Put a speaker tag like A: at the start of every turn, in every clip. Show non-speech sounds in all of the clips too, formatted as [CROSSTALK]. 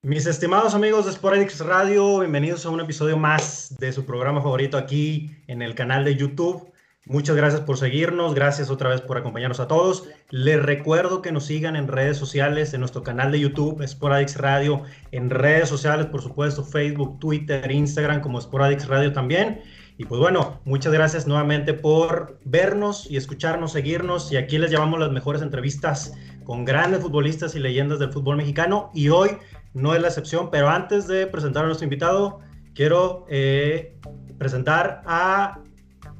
A: Mis estimados amigos de Sporadix Radio, bienvenidos a un episodio más de su programa favorito aquí en el canal de YouTube. Muchas gracias por seguirnos, gracias otra vez por acompañarnos a todos. Les recuerdo que nos sigan en redes sociales, en nuestro canal de YouTube, Sporadix Radio, en redes sociales, por supuesto, Facebook, Twitter, Instagram, como Sporadix Radio también. Y pues bueno, muchas gracias nuevamente por vernos y escucharnos, seguirnos. Y aquí les llevamos las mejores entrevistas con grandes futbolistas y leyendas del fútbol mexicano. Y hoy no es la excepción, pero antes de presentar a nuestro invitado, quiero eh, presentar a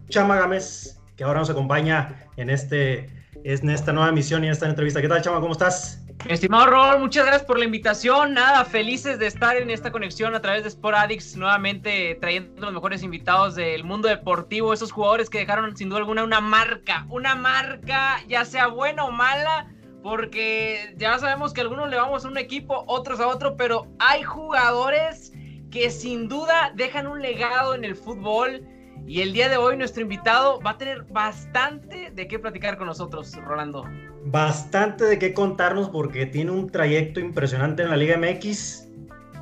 A: Chama Gámez, que ahora nos acompaña en, este, en esta nueva emisión y en esta entrevista. ¿Qué tal, Chama? ¿Cómo estás?
B: Estimado Rol, muchas gracias por la invitación. Nada, felices de estar en esta conexión a través de Sport Addicts, nuevamente trayendo los mejores invitados del mundo deportivo, esos jugadores que dejaron sin duda alguna una marca, una marca, ya sea buena o mala, porque ya sabemos que algunos le vamos a un equipo, otros a otro, pero hay jugadores que sin duda dejan un legado en el fútbol y el día de hoy nuestro invitado va a tener bastante de qué platicar con nosotros, Rolando.
A: Bastante de qué contarnos porque tiene un trayecto impresionante en la Liga MX.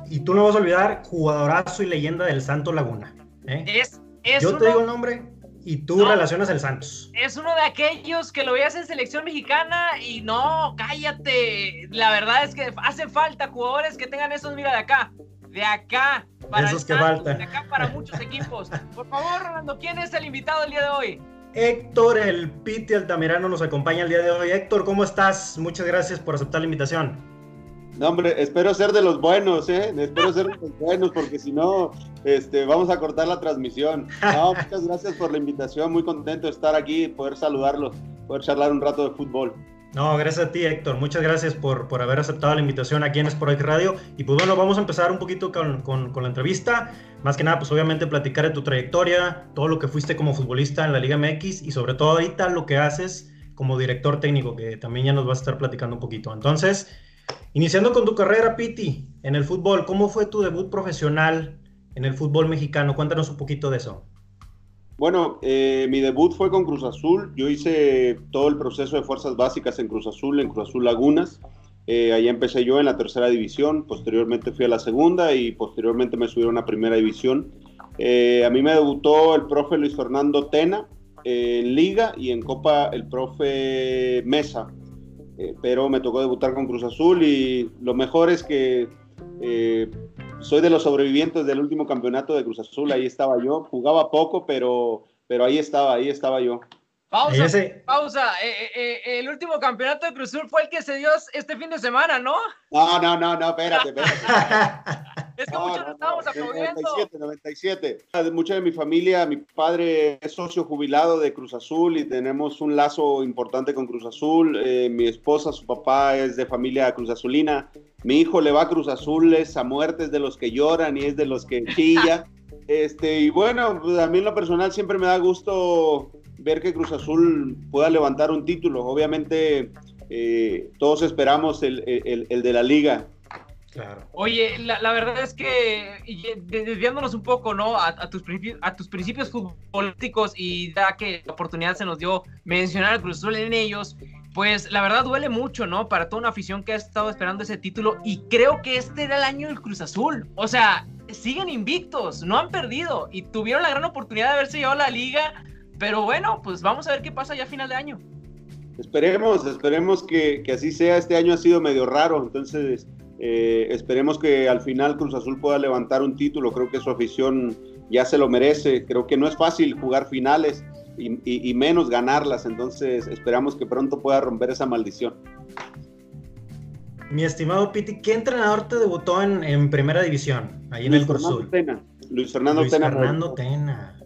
A: Y tú no vas a olvidar, jugadorazo y leyenda del Santo Laguna. ¿eh?
B: Es, es
A: Yo te digo el nombre y tú relacionas el Santos.
B: Es uno de aquellos que lo veías en selección mexicana y no, cállate. La verdad es que hace falta jugadores que tengan esos, mira de acá, de acá para
A: Esos que faltan.
B: de acá para muchos equipos. Por favor, Rolando, ¿quién es el invitado el día de hoy?
A: Héctor, el Piti Altamirano, nos acompaña el día de hoy. Héctor, ¿cómo estás? Muchas gracias por aceptar la invitación.
C: No, hombre, espero ser de los buenos, ¿eh? Espero ser de los buenos, porque si no, este, vamos a cortar la transmisión. No, [LAUGHS] muchas gracias por la invitación, muy contento de estar aquí, poder saludarlos, poder charlar un rato de fútbol.
A: No, gracias a ti, Héctor. Muchas gracias por, por haber aceptado la invitación aquí en Sport Radio. Y pues bueno, vamos a empezar un poquito con, con, la entrevista. Más que nada, pues obviamente platicar de tu trayectoria, todo lo que fuiste como futbolista en la Liga MX y sobre todo ahorita lo que haces como director técnico, que también ya nos vas a estar platicando un poquito. Entonces, iniciando con tu carrera, Piti, en el fútbol, ¿cómo fue tu debut profesional en el fútbol mexicano? Cuéntanos un poquito de eso.
C: Bueno, eh, mi debut fue con Cruz Azul. Yo hice todo el proceso de fuerzas básicas en Cruz Azul, en Cruz Azul Lagunas. Eh, ahí empecé yo en la tercera división, posteriormente fui a la segunda y posteriormente me subieron a primera división. Eh, a mí me debutó el profe Luis Fernando Tena en Liga y en Copa el profe Mesa. Eh, pero me tocó debutar con Cruz Azul y lo mejor es que eh, soy de los sobrevivientes del último campeonato de Cruz Azul, ahí estaba yo, jugaba poco, pero, pero ahí estaba, ahí estaba yo.
B: Pausa, pausa. Eh, eh, el último campeonato de Cruz Azul fue el que se dio este fin de semana, ¿no?
C: No, no, no, no, espérate, espérate. [LAUGHS]
B: es que no, muchos no, estábamos aplaudiendo.
C: 97, 97. Mucha de mi familia, mi padre es socio jubilado de Cruz Azul y tenemos un lazo importante con Cruz Azul. Eh, mi esposa, su papá es de familia Cruz Azulina. Mi hijo le va a Cruz Azul, es a muertes de los que lloran y es de los que chilla. [LAUGHS] este, y bueno, pues a mí en lo personal siempre me da gusto ver que Cruz Azul pueda levantar un título. Obviamente eh, todos esperamos el, el, el, de la liga.
B: Claro. Oye, la, la, verdad es que desviándonos un poco, ¿no? A, a, tus principios, a tus principios futbolísticos y da que la oportunidad se nos dio mencionar al Cruz Azul en ellos, pues la verdad duele mucho, ¿no? Para toda una afición que ha estado esperando ese título y creo que este era el año del Cruz Azul. O sea, siguen invictos, no han perdido y tuvieron la gran oportunidad de haberse llevado la liga pero bueno, pues vamos a ver qué pasa ya a final de año.
C: Esperemos, esperemos que, que así sea. Este año ha sido medio raro, entonces eh, esperemos que al final Cruz Azul pueda levantar un título. Creo que su afición ya se lo merece. Creo que no es fácil jugar finales y, y, y menos ganarlas, entonces esperamos que pronto pueda romper esa maldición.
A: Mi estimado Piti, ¿qué entrenador te debutó en, en primera división, ahí en
C: Luis
A: el Cruz Azul?
C: Tena. Luis Fernando
A: Luis
C: Tena.
A: Fernando Tena.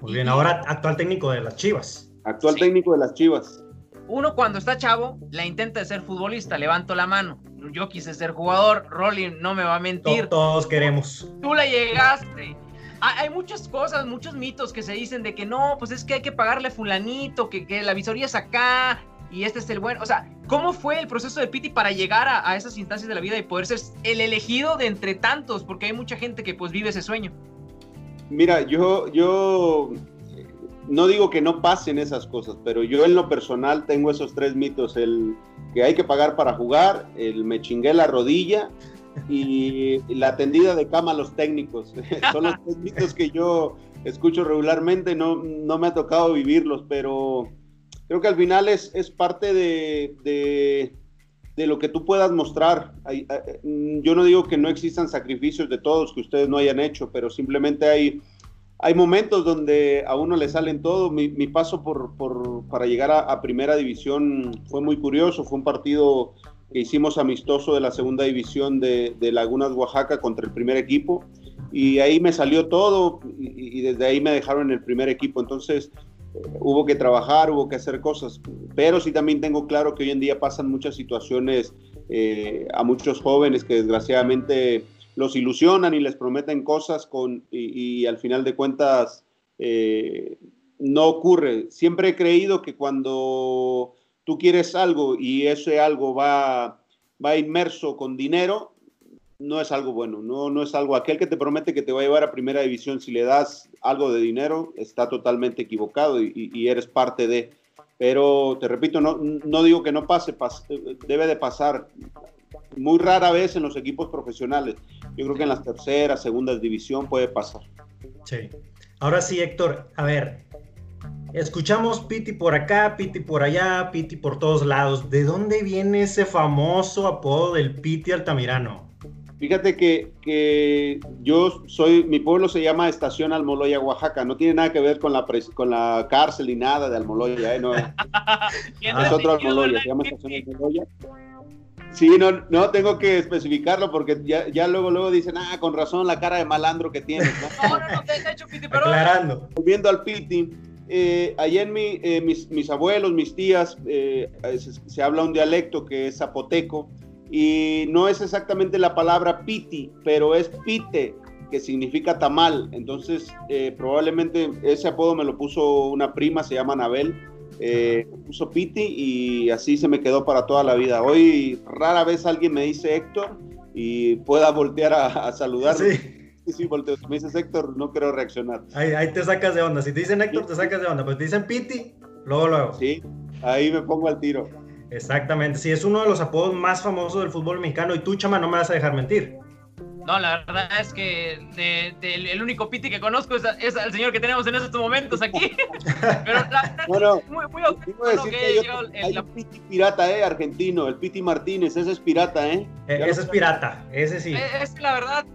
A: Muy bien, ahora actual técnico de las Chivas.
C: Actual sí. técnico de las Chivas.
B: Uno cuando está chavo, la intenta de ser futbolista, levanto la mano. Yo quise ser jugador, Rolly no me va a mentir.
A: Todos queremos.
B: Tú le llegaste. Hay muchas cosas, muchos mitos que se dicen de que no, pues es que hay que pagarle fulanito, que, que la visoría es acá y este es el bueno. O sea, ¿cómo fue el proceso de Piti para llegar a, a esas instancias de la vida y poder ser el elegido de entre tantos? Porque hay mucha gente que pues vive ese sueño.
C: Mira, yo, yo no digo que no pasen esas cosas, pero yo en lo personal tengo esos tres mitos, el que hay que pagar para jugar, el me chingué la rodilla y la tendida de cama a los técnicos. [LAUGHS] Son los [LAUGHS] mitos que yo escucho regularmente, no, no me ha tocado vivirlos, pero creo que al final es, es parte de, de, de, lo que tú puedas mostrar. Yo no digo que no existan sacrificios de todos que ustedes no hayan hecho, pero simplemente hay, hay momentos donde a uno le salen todo. Mi, mi paso por, por, para llegar a, a, primera división fue muy curioso, fue un partido que hicimos amistoso de la segunda división de, de Lagunas, Oaxaca contra el primer equipo y ahí me salió todo y, y, desde ahí me dejaron en el primer equipo. Entonces eh, hubo que trabajar, hubo que hacer cosas, pero sí también tengo claro que hoy en día pasan muchas situaciones eh, a muchos jóvenes que desgraciadamente los ilusionan y les prometen cosas con, y, y al final de cuentas eh, no ocurre. Siempre he creído que cuando tú quieres algo y ese algo va, va inmerso con dinero, no es algo bueno, no, no es algo, aquel que te promete que te va a llevar a primera división, si le das algo de dinero, está totalmente equivocado y, eres parte de, pero te repito, no, no digo que no pase, pas, debe de pasar muy rara vez en los equipos profesionales, yo creo que en las terceras, segundas división puede pasar.
A: Sí, ahora sí Héctor, a ver, Escuchamos Piti por acá, Piti por allá, Piti por todos lados. ¿De dónde viene ese famoso apodo del Piti Altamirano?
C: Fíjate que, que, yo soy, mi pueblo se llama Estación Almoloya, Oaxaca. No tiene nada que ver con la, con la cárcel ni nada de Almoloya, ¿eh? No, [LAUGHS] es otro Almoloya, se llama Estación Almoloya. Sí, no, no tengo que especificarlo porque ya, ya, luego, luego dicen, ah, con razón la cara de malandro que tienes.
B: No, [LAUGHS] no, no, no te he hecho Piti, pero.
A: Aclarando.
C: Volviendo al Piti, eh, allá en mi, eh, mis, mis, abuelos, mis tías, eh, se, se, habla un dialecto que es zapoteco y no es exactamente la palabra piti, pero es pite, que significa tamal. Entonces, eh, probablemente ese apodo me lo puso una prima, se llama Anabel, puso piti y así se me quedó para toda la vida. Hoy rara vez alguien me dice Héctor y pueda voltear a, a saludar.
A: Sí
C: sí, volteo. Si me dices Héctor, no quiero reaccionar.
A: Ahí, ahí, te sacas de onda. Si te dicen Héctor, te sacas de onda. Pues te dicen Piti, luego, luego.
C: Sí, ahí me pongo al tiro.
A: Exactamente. Sí, es uno de los apodos más famosos del fútbol mexicano. Y tú, chama, no me vas a dejar mentir.
B: No, la verdad es que de, de, el único Piti que conozco es, es, el señor que tenemos en estos momentos aquí. [LAUGHS] Pero la verdad
C: bueno,
B: es muy, muy auténtico
C: que, que yo, el, hay un Piti pirata, eh, argentino, el Piti Martínez, ese es pirata, eh.
A: eh ese es pirata, ese sí.
B: Es, es la verdad,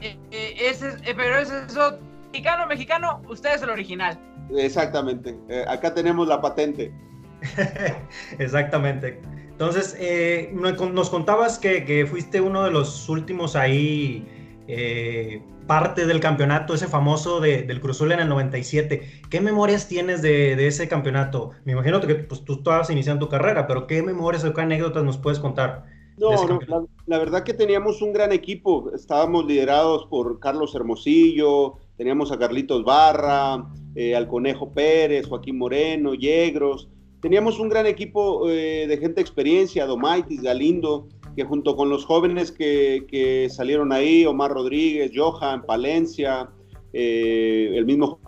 B: eh, eh, ese, eh, pero es eso, mexicano, mexicano, usted es el original.
C: Exactamente, eh, acá tenemos la patente. [LAUGHS]
A: Exactamente. Entonces, eh, nos contabas que, que, fuiste uno de los últimos ahí, eh, parte del campeonato, ese famoso de, del Cruzul en el 97. ¿Qué memorias tienes de, de ese campeonato? Me imagino que pues, tú estabas iniciando tu carrera, pero ¿qué memorias o qué anécdotas nos puedes contar?
C: No, no la, la, verdad que teníamos un gran equipo. Estábamos liderados por Carlos Hermosillo, teníamos a Carlitos Barra, eh, al Conejo Pérez, Joaquín Moreno, Yegros. Teníamos un gran equipo eh, de gente de experiencia, Domaitis, Galindo, que junto con los jóvenes que, que salieron ahí, Omar Rodríguez, Johan, Palencia, eh, el mismo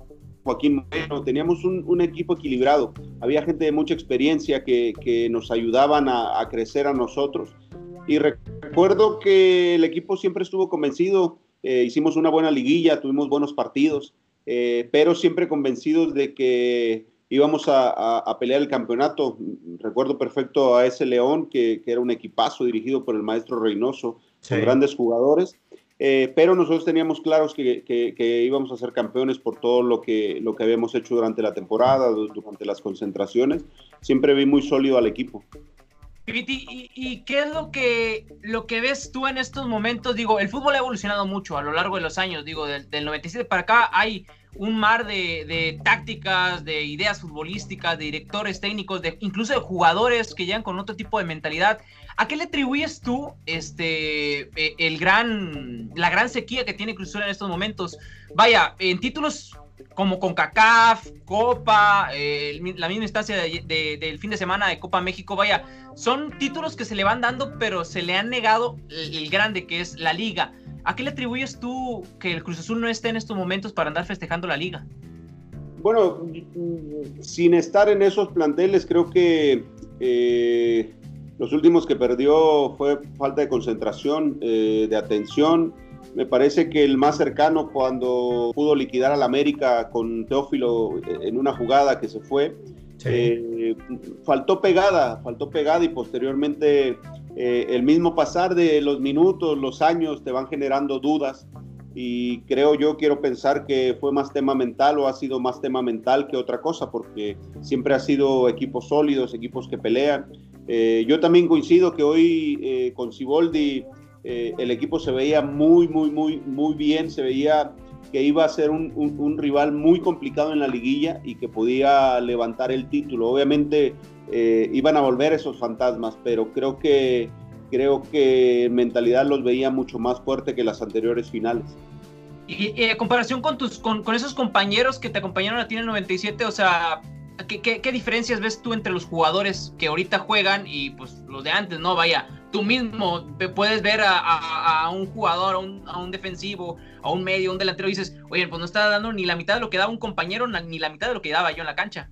C: Joaquín Moreno, teníamos un, un, equipo equilibrado. Había gente de mucha experiencia que, que nos ayudaban a, a crecer a nosotros y recuerdo que el equipo siempre estuvo convencido, eh, hicimos una buena liguilla, tuvimos buenos partidos, eh, pero siempre convencidos de que íbamos a, a, a, pelear el campeonato. Recuerdo perfecto a ese León, que, que era un equipazo dirigido por el maestro Reynoso, sí. con grandes jugadores. Eh, pero nosotros teníamos claros que, que, que, íbamos a ser campeones por todo lo que, lo que habíamos hecho durante la temporada, durante las concentraciones. Siempre vi muy sólido al equipo.
B: ¿Y, ¿Y, qué es lo que, lo que ves tú en estos momentos? Digo, el fútbol ha evolucionado mucho a lo largo de los años. Digo, del, del 97 para acá hay un mar de, tácticas, de ideas futbolísticas, de directores técnicos, de, incluso de jugadores que llegan con otro tipo de mentalidad. ¿A qué le atribuyes tú este, eh, el gran, la gran sequía que tiene Cruz en estos momentos? Vaya, en títulos como con CACAF, Copa, eh, la misma instancia de, de, del fin de semana de Copa México, vaya, son títulos que se le van dando, pero se le han negado el, el, grande que es la liga. ¿A qué le atribuyes tú que el Cruz Azul no esté en estos momentos para andar festejando la liga?
C: Bueno, sin estar en esos planteles, creo que eh, los últimos que perdió fue falta de concentración, eh, de atención. Me parece que el más cercano cuando pudo liquidar al América con Teófilo en una jugada que se fue, eh, faltó pegada, faltó pegada y posteriormente el mismo pasar de los minutos, los años te van generando dudas y creo yo, quiero pensar que fue más tema mental o ha sido más tema mental que otra cosa, porque siempre ha sido equipos sólidos, equipos que pelean. Eh, yo también coincido que hoy eh, con Siboldi eh, el equipo se veía muy, muy, muy, muy bien, se veía que iba a ser un, rival muy complicado en la liguilla y que podía levantar el título. Obviamente iban a volver esos fantasmas, pero creo que creo que en mentalidad los veía mucho más fuerte que las anteriores finales.
B: Y, en comparación con, tus, con, esos compañeros que te acompañaron a ti en el 97, o sea, ¿qué, ¿qué, qué, diferencias ves tú entre los jugadores que ahorita juegan y pues los de antes, no? Vaya, tú mismo puedes ver a, un jugador, a un, a un, defensivo, a un medio, a un delantero y dices, oye, pues no está dando ni la mitad de lo que daba un compañero, ni la mitad de lo que daba yo en la cancha.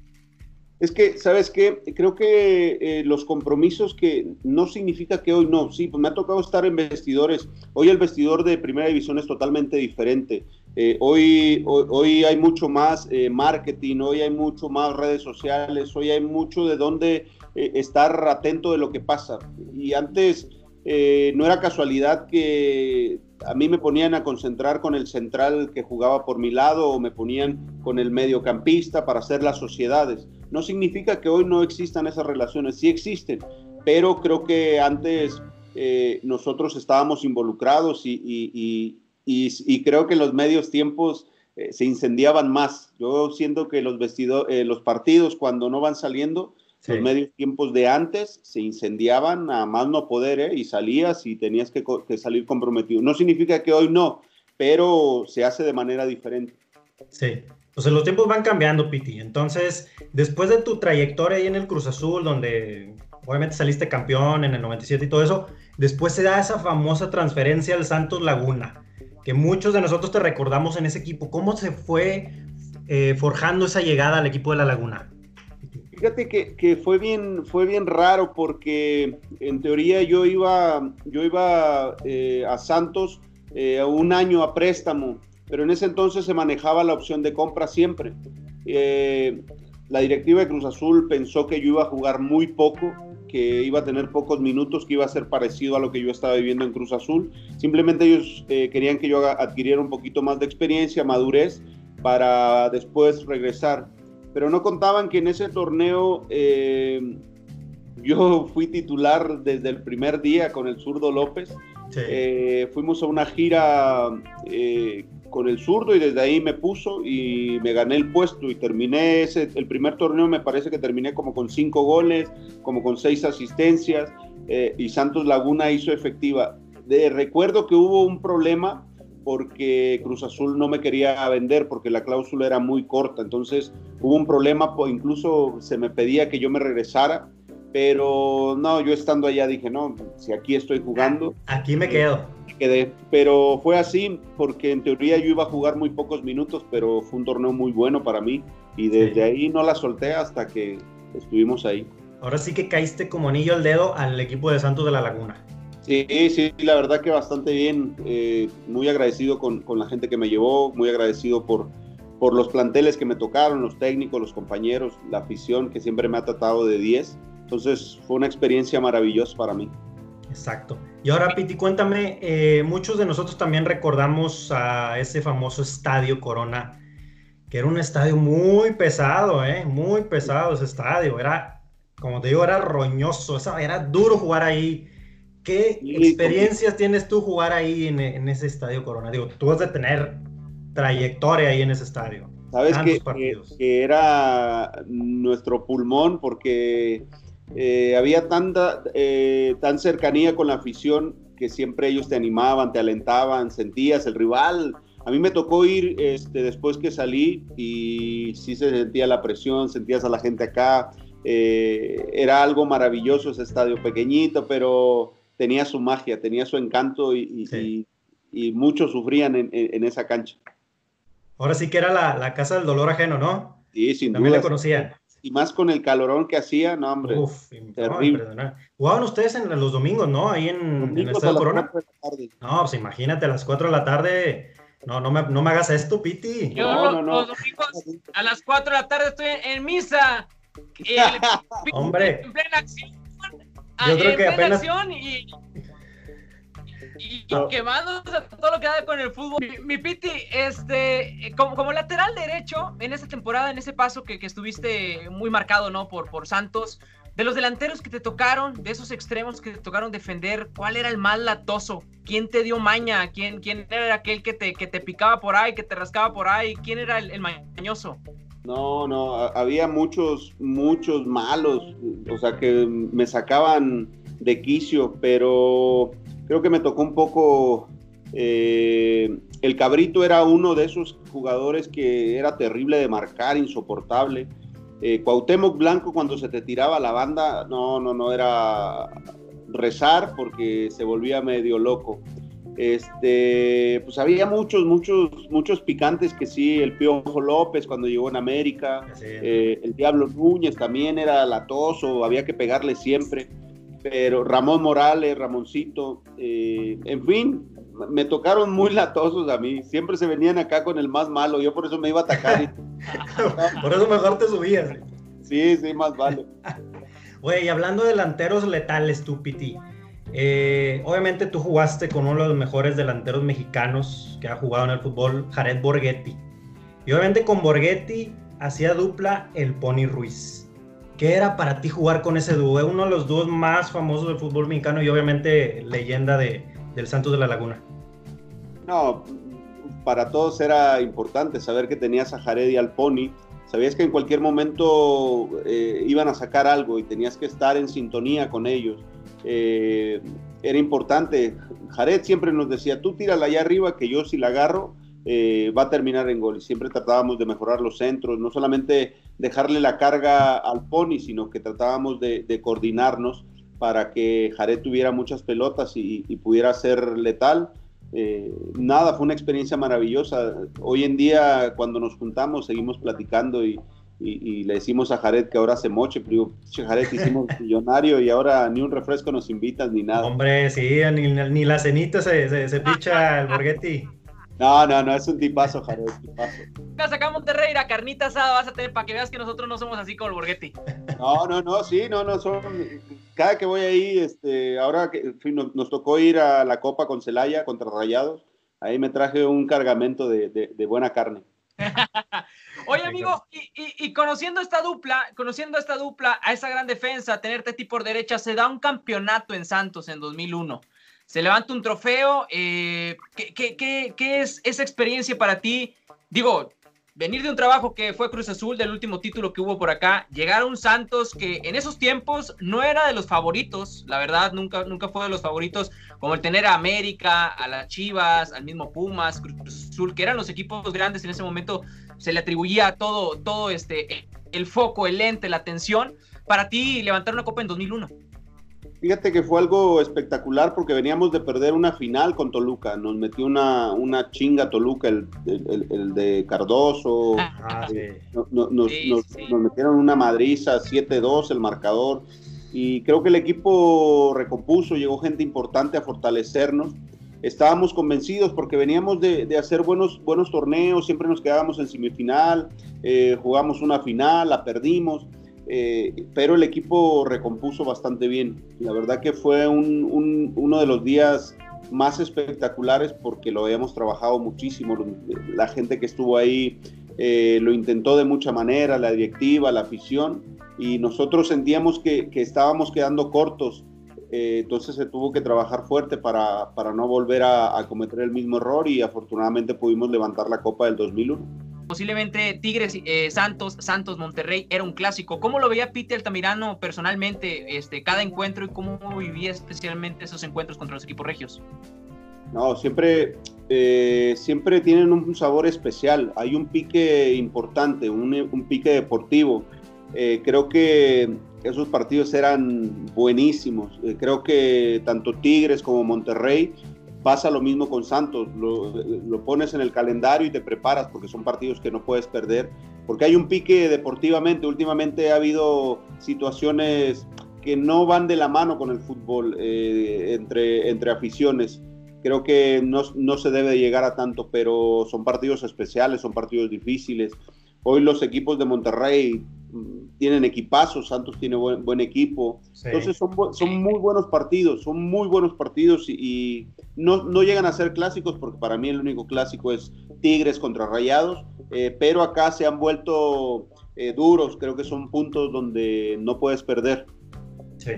C: Es que, ¿sabes qué? Creo que eh, los compromisos que no significa que hoy no, sí, pues me ha tocado estar en vestidores. Hoy el vestidor de primera división es totalmente diferente. Eh, hoy, hoy, hay mucho más eh, marketing, hoy hay mucho más redes sociales, hoy hay mucho de dónde estar atento de lo que pasa. Y antes no era casualidad que a mí me ponían a concentrar con el central que jugaba por mi lado o me ponían con el mediocampista para hacer las sociedades no significa que hoy no existan esas relaciones, sí existen, pero creo que antes eh, nosotros estábamos involucrados y, creo que en los medios tiempos eh, se incendiaban más. Yo siento que los, eh, los partidos cuando no van saliendo, los medios tiempos de antes se incendiaban a más no poder y salías y tenías que, que salir comprometido. No significa que hoy no, pero se hace de manera diferente.
A: Sí, pues los tiempos van cambiando, Piti. Entonces, después de tu trayectoria ahí en el Cruz Azul, donde obviamente saliste campeón en el 97 y todo eso, después se da esa famosa transferencia al Santos Laguna, que muchos de nosotros te recordamos en ese equipo. ¿Cómo se fue eh, forjando esa llegada al equipo de la Laguna?
C: Fíjate que, fue, bien, fue bien raro porque en teoría yo iba, yo iba eh, a Santos eh, un año a préstamo pero en ese entonces se manejaba la opción de compra siempre. Eh, la directiva de Cruz Azul pensó que yo iba a jugar muy poco, que iba a tener pocos minutos, que iba a ser parecido a lo que yo estaba viviendo en Cruz Azul. Simplemente ellos eh, querían que yo adquiriera un poquito más de experiencia, madurez, para después regresar. Pero no contaban que en ese torneo eh, yo fui titular desde el primer día con el zurdo López. fuimos a una gira con el zurdo y desde ahí me puso y me gané el puesto y terminé ese, el primer torneo me parece que terminé como con cinco goles, como con seis asistencias eh, y Santos Laguna hizo efectiva. De, recuerdo que hubo un problema porque Cruz Azul no me quería vender porque la cláusula era muy corta, entonces hubo un problema, incluso se me pedía que yo me regresara, pero no, yo estando allá dije, no, si aquí estoy jugando.
A: Aquí me quedo
C: quedé. Pero fue así porque en teoría yo iba a jugar muy pocos minutos, pero fue un torneo muy bueno para mí y desde ahí no la solté hasta que estuvimos ahí.
A: Ahora sí que caíste como anillo al dedo al equipo de Santos de la Laguna.
C: Sí, sí, la verdad que bastante bien. Eh, muy agradecido con, con, la gente que me llevó, muy agradecido por, por los planteles que me tocaron, los técnicos, los compañeros, la afición que siempre me ha tratado de 10. Entonces fue una experiencia maravillosa para mí.
A: Exacto. Y ahora, Piti, cuéntame, eh, muchos de nosotros también recordamos a ese famoso estadio Corona, que era un estadio muy pesado, ¿eh? Muy pesado ese estadio. Era, como te digo, era roñoso, era duro jugar ahí. ¿Qué experiencias tienes tú jugar ahí en, ese estadio Corona? Digo, tú has de tener trayectoria ahí en ese estadio.
C: Sabes que, que, era nuestro pulmón porque eh, había tanta eh, tan cercanía con la afición que siempre ellos te animaban, te alentaban, sentías el rival. A mí me tocó ir este, después que salí y sí se sentía la presión, sentías a la gente acá. Eh, era algo maravilloso ese estadio pequeñito, pero tenía su magia, tenía su encanto y, muchos sufrían en, esa cancha.
A: Ahora sí que era la, la casa del dolor ajeno, ¿no?
C: Sí, sin
A: También
C: duda.
A: le conocían.
C: Y más con el calorón que hacía, no, hombre.
A: Uf, no,
C: terrible.
A: impresionante. Jugaban ustedes en los domingos, ¿no? Ahí en, en el
C: las
A: Corona.
C: cuatro de la tarde.
A: No, pues imagínate, a las 4 de la tarde. No, no me, no me hagas esto, Piti.
B: Yo
C: No,
B: los,
C: no, no.
B: los domingos a las 4 de la tarde estoy en, en misa. Y [LAUGHS] el-
A: Hombre. [LAUGHS]
B: En plena acción.
A: Yo creo que apenas-
B: y. Y, y
C: No.
B: quemados a todo lo que da con el fútbol. Mi, mi Piti, este, como, como lateral derecho, en esa temporada, en ese paso que, que estuviste muy marcado, ¿no? Por, por Santos, de los delanteros que te tocaron, de esos extremos que te tocaron defender, ¿cuál era el más latoso? ¿Quién te dio maña? ¿Quién, quién era aquel que te, que te picaba por ahí, que te rascaba por ahí? ¿Quién era el, el mañoso?
C: No, no, había muchos, muchos malos, o sea, que me sacaban de quicio, pero creo que me tocó un poco. eh, el cabrito era uno de esos jugadores que era terrible de marcar, insoportable. Eh, Cuauhtémoc Blanco, cuando se te tiraba la banda, no, no, no era rezar porque se volvía medio loco. Este, pues había muchos, muchos, muchos picantes que sí, el Piojo López cuando llegó en América,
A: Sí.
C: eh, el Diablo Núñez también era latoso, había que pegarle siempre, pero Ramón Morales, Ramoncito, eh, en fin, me tocaron muy latosos a mí, siempre se venían acá con el más malo, yo por eso me iba a atacar. y- [LAUGHS]
A: Por eso mejor te subías.
C: sí, sí, más vale. [LAUGHS]
A: Güey, y hablando de delanteros letales, tú, Piti. Eh, obviamente tú jugaste con uno de los mejores delanteros mexicanos que ha jugado en el fútbol, Jared Borghetti. Y obviamente con Borghetti hacía dupla el Pony Ruiz. ¿Qué era para ti jugar con ese dúo? Es uno de los dúos más famosos del fútbol mexicano y obviamente leyenda de, del Santos de la Laguna.
C: No, para todos era importante saber que tenías a Jared y al Pony. Sabías que en cualquier momento eh, iban a sacar algo y tenías que estar en sintonía con ellos. Eh, era importante. Jared siempre nos decía, tú tírala allá arriba que yo si la agarro eh, va a terminar en gol. Y siempre tratábamos de mejorar los centros, no solamente dejarle la carga al Pony, sino que tratábamos de, de coordinarnos para que Jared tuviera muchas pelotas y, y pudiera ser letal. Eh, nada, fue una experiencia maravillosa. Hoy en día, cuando nos juntamos, seguimos platicando y, y- y le decimos a Jared que ahora se moche, pero digo, "Che, Jared, te hicimos [LAUGHS] millonario y ahora ni un refresco nos invitas ni nada.
A: Hombre, sí, ni, ni la cenita se, se, se picha el Borghetti.
C: No, no, no, es un tipazo, Jared, tipazo.
B: Vas acá a Monterrey, la carnita asada vas a tener para que veas que nosotros no somos así como el Borghetti.
C: No, no, no, sí, no, no, son, cada que voy ahí, este, ahora que en fin, nos, nos tocó ir a la Copa con Celaya contra Rayados, ahí me traje un cargamento de, de- de buena carne. [LAUGHS]
B: Oye, amigo, y, y- y conociendo esta dupla, conociendo esta dupla, a esa gran defensa, tenerte a ti por derecha, se da un campeonato en Santos en 2001. Se levanta un trofeo. eh, ¿qué, qué- qué- qué es esa experiencia para ti? Digo, venir de un trabajo que fue Cruz Azul, del último título que hubo por acá, llegar a un Santos que en esos tiempos no era de los favoritos, la verdad, nunca, nunca fue de los favoritos, como el tener a América, a las Chivas, al mismo Pumas, Cruz Azul, que eran los equipos grandes en ese momento se le atribuía todo, todo este, el foco, el lente, la atención, para ti levantar una copa en 2001.
C: Fíjate que fue algo espectacular porque veníamos de perder una final con Toluca. Nos metió una, una chinga Toluca, el, el- el- el de Cardoso.
A: Ah, sí.
C: No- no- nos,
B: Sí,
C: nos-
B: sí.
C: nos metieron una madriza, 7-2 el marcador. Y creo que el equipo recompuso, llegó gente importante a fortalecernos. Estábamos convencidos porque veníamos de, de hacer buenos, buenos torneos, siempre nos quedábamos en semifinal, eh, jugamos una final, la perdimos. eh, pero el equipo recompuso bastante bien. La verdad que fue un- un- uno de los días más espectaculares porque lo habíamos trabajado muchísimo. La gente que estuvo ahí eh, lo intentó de mucha manera, la directiva, la afición, y nosotros sentíamos que, que estábamos quedando cortos. Eh, entonces se tuvo que trabajar fuerte para, para no volver a, a cometer el mismo error y afortunadamente pudimos levantar la Copa del 2001.
B: Posiblemente Tigres, eh, Santos, Santos, Monterrey era un clásico. ¿Cómo lo veía Peter Altamirano personalmente este, cada encuentro y cómo vivía especialmente esos encuentros contra los equipos regios?
C: No, siempre, eh, siempre tienen un sabor especial. Hay un pique importante, un, un pique deportivo. Eh, creo que esos partidos eran buenísimos. Eh, creo que tanto Tigres como Monterrey pasa lo mismo con Santos. Lo, lo, pones en el calendario y te preparas porque son partidos que no puedes perder. porque hay un pique deportivamente. Últimamente ha habido situaciones que no van de la mano con el fútbol eh, entre, entre aficiones. Creo que no, no, se debe llegar a tanto, pero son partidos especiales, son partidos difíciles. Hoy los equipos de Monterrey tienen equipazos, Santos tiene buen, buen equipo. Entonces son, son muy buenos partidos, son muy buenos partidos y, no, no, llegan a ser clásicos porque para mí el único clásico es Tigres contra Rayados, eh, pero acá se han vuelto eh, duros, creo que son puntos donde no puedes perder.
A: Sí,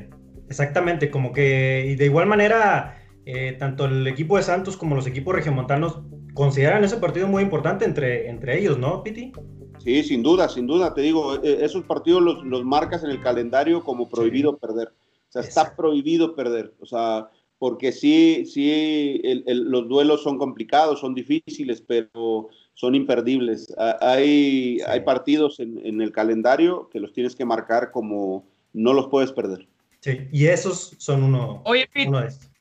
A: exactamente, como que y de igual manera, eh, tanto el equipo de Santos como los equipos regiomontanos consideran ese partido muy importante entre, entre ellos, ¿no, Piti?
C: Sí, sin duda, sin duda, te digo, e, esos partidos los, los marcas en el calendario como prohibido perder. O sea, está prohibido perder. O sea, porque sí, sí, los duelos son complicados, son difíciles, pero son imperdibles. Hay, hay partidos en, en, el calendario que los tienes que marcar como no los puedes perder.
A: Sí, y esos son uno,
B: Oye,
A: uno de estos.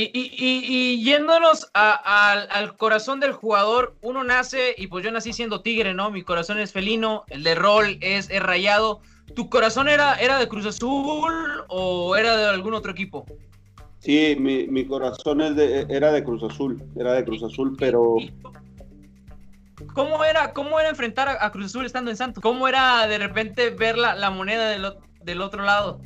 B: Y, y, y, yéndonos a, a, al corazón del jugador, uno nace, y pues yo nací siendo tigre, ¿no? Mi corazón es felino, el de rol es, es rayado. ¿Tu corazón era, era de Cruz Azul o era de algún otro equipo?
C: Sí, mi, mi corazón es de, era de Cruz Azul, era de Cruz Azul, pero...
B: ¿Cómo era, cómo era enfrentar a, a Cruz Azul estando en Santos? ¿Cómo era de repente ver la, la moneda del, del otro lado?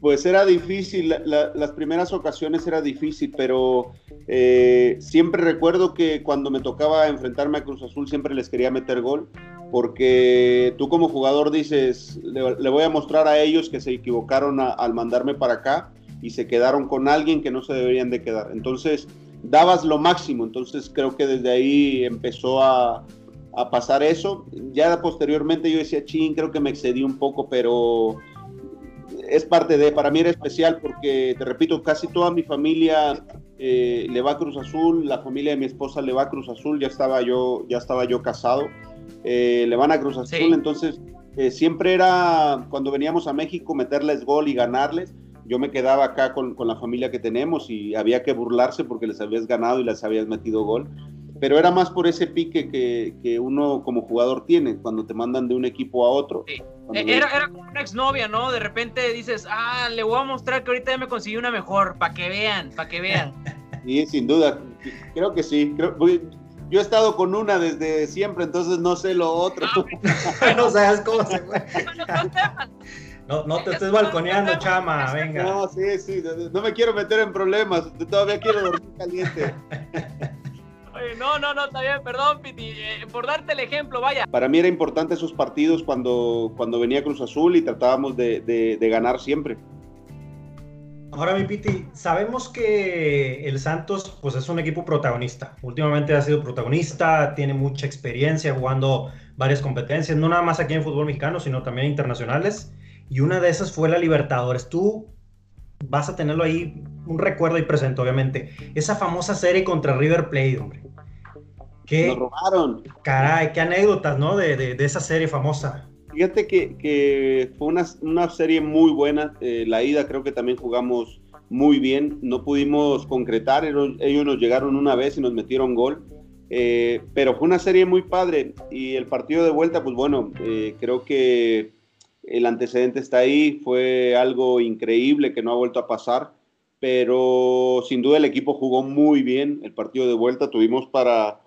C: Pues era difícil, la, la, las primeras ocasiones era difícil, pero eh, siempre recuerdo que cuando me tocaba enfrentarme a Cruz Azul siempre les quería meter gol, porque tú como jugador dices, le, voy a mostrar a ellos que se equivocaron al mandarme para acá y se quedaron con alguien que no se deberían de quedar. Entonces, dabas lo máximo, entonces creo que desde ahí empezó a, a pasar eso. Ya posteriormente yo decía, ching, creo que me excedí un poco, pero es parte de, para mí era especial porque, te repito, casi toda mi familia eh, le va a Cruz Azul, la familia de mi esposa le va a Cruz Azul, ya estaba yo, ya estaba yo casado, eh, le van a Cruz Azul, sí. entonces eh, siempre era, cuando veníamos a México, meterles gol y ganarles, yo me quedaba acá con, con, la familia que tenemos y había que burlarse porque les habías ganado y les habías metido gol. Pero era más por ese pique que, que uno como jugador tiene cuando te mandan de un equipo a otro.
B: Sí. Era, era, como una exnovia, ¿no? De repente dices, ah, le voy a mostrar que ahorita ya me conseguí una mejor, para que vean, para que vean. [LAUGHS]
C: Sí, sin duda, creo que sí. Creo, yo he estado con una desde siempre, entonces no sé lo otro.
A: Ah, no sabes cómo se fue. [LAUGHS] No, no te estés balconeando, chama, venga.
C: No, sí, sí, no me quiero meter en problemas, todavía quiero dormir caliente. [LAUGHS]
B: No, no, no, está bien, perdón, Piti, eh, por darte el ejemplo, vaya.
C: Para mí era importante esos partidos cuando, cuando venía Cruz Azul y tratábamos de, de, de ganar siempre.
A: Ahora, mi Piti, sabemos que el Santos pues, es un equipo protagonista. Últimamente ha sido protagonista, tiene mucha experiencia jugando varias competencias, no nada más aquí en fútbol mexicano, sino también internacionales y una de esas fue la Libertadores. Tú vas a tenerlo ahí, un recuerdo ahí presente, obviamente. Esa famosa serie contra River Plate, hombre.
C: ¿Qué, Nos robaron.
A: Caray, qué anécdotas, ¿no? De, de, de esa serie famosa.
C: Fíjate que, que fue una, una, serie muy buena. Eh, la ida creo que también jugamos muy bien. No pudimos concretar. Ellos, ellos nos llegaron una vez y nos metieron gol. Eh, pero fue una serie muy padre. Y el partido de vuelta, pues bueno, eh, creo que el antecedente está ahí, fue algo increíble que no ha vuelto a pasar, pero sin duda el equipo jugó muy bien el partido de vuelta, tuvimos para,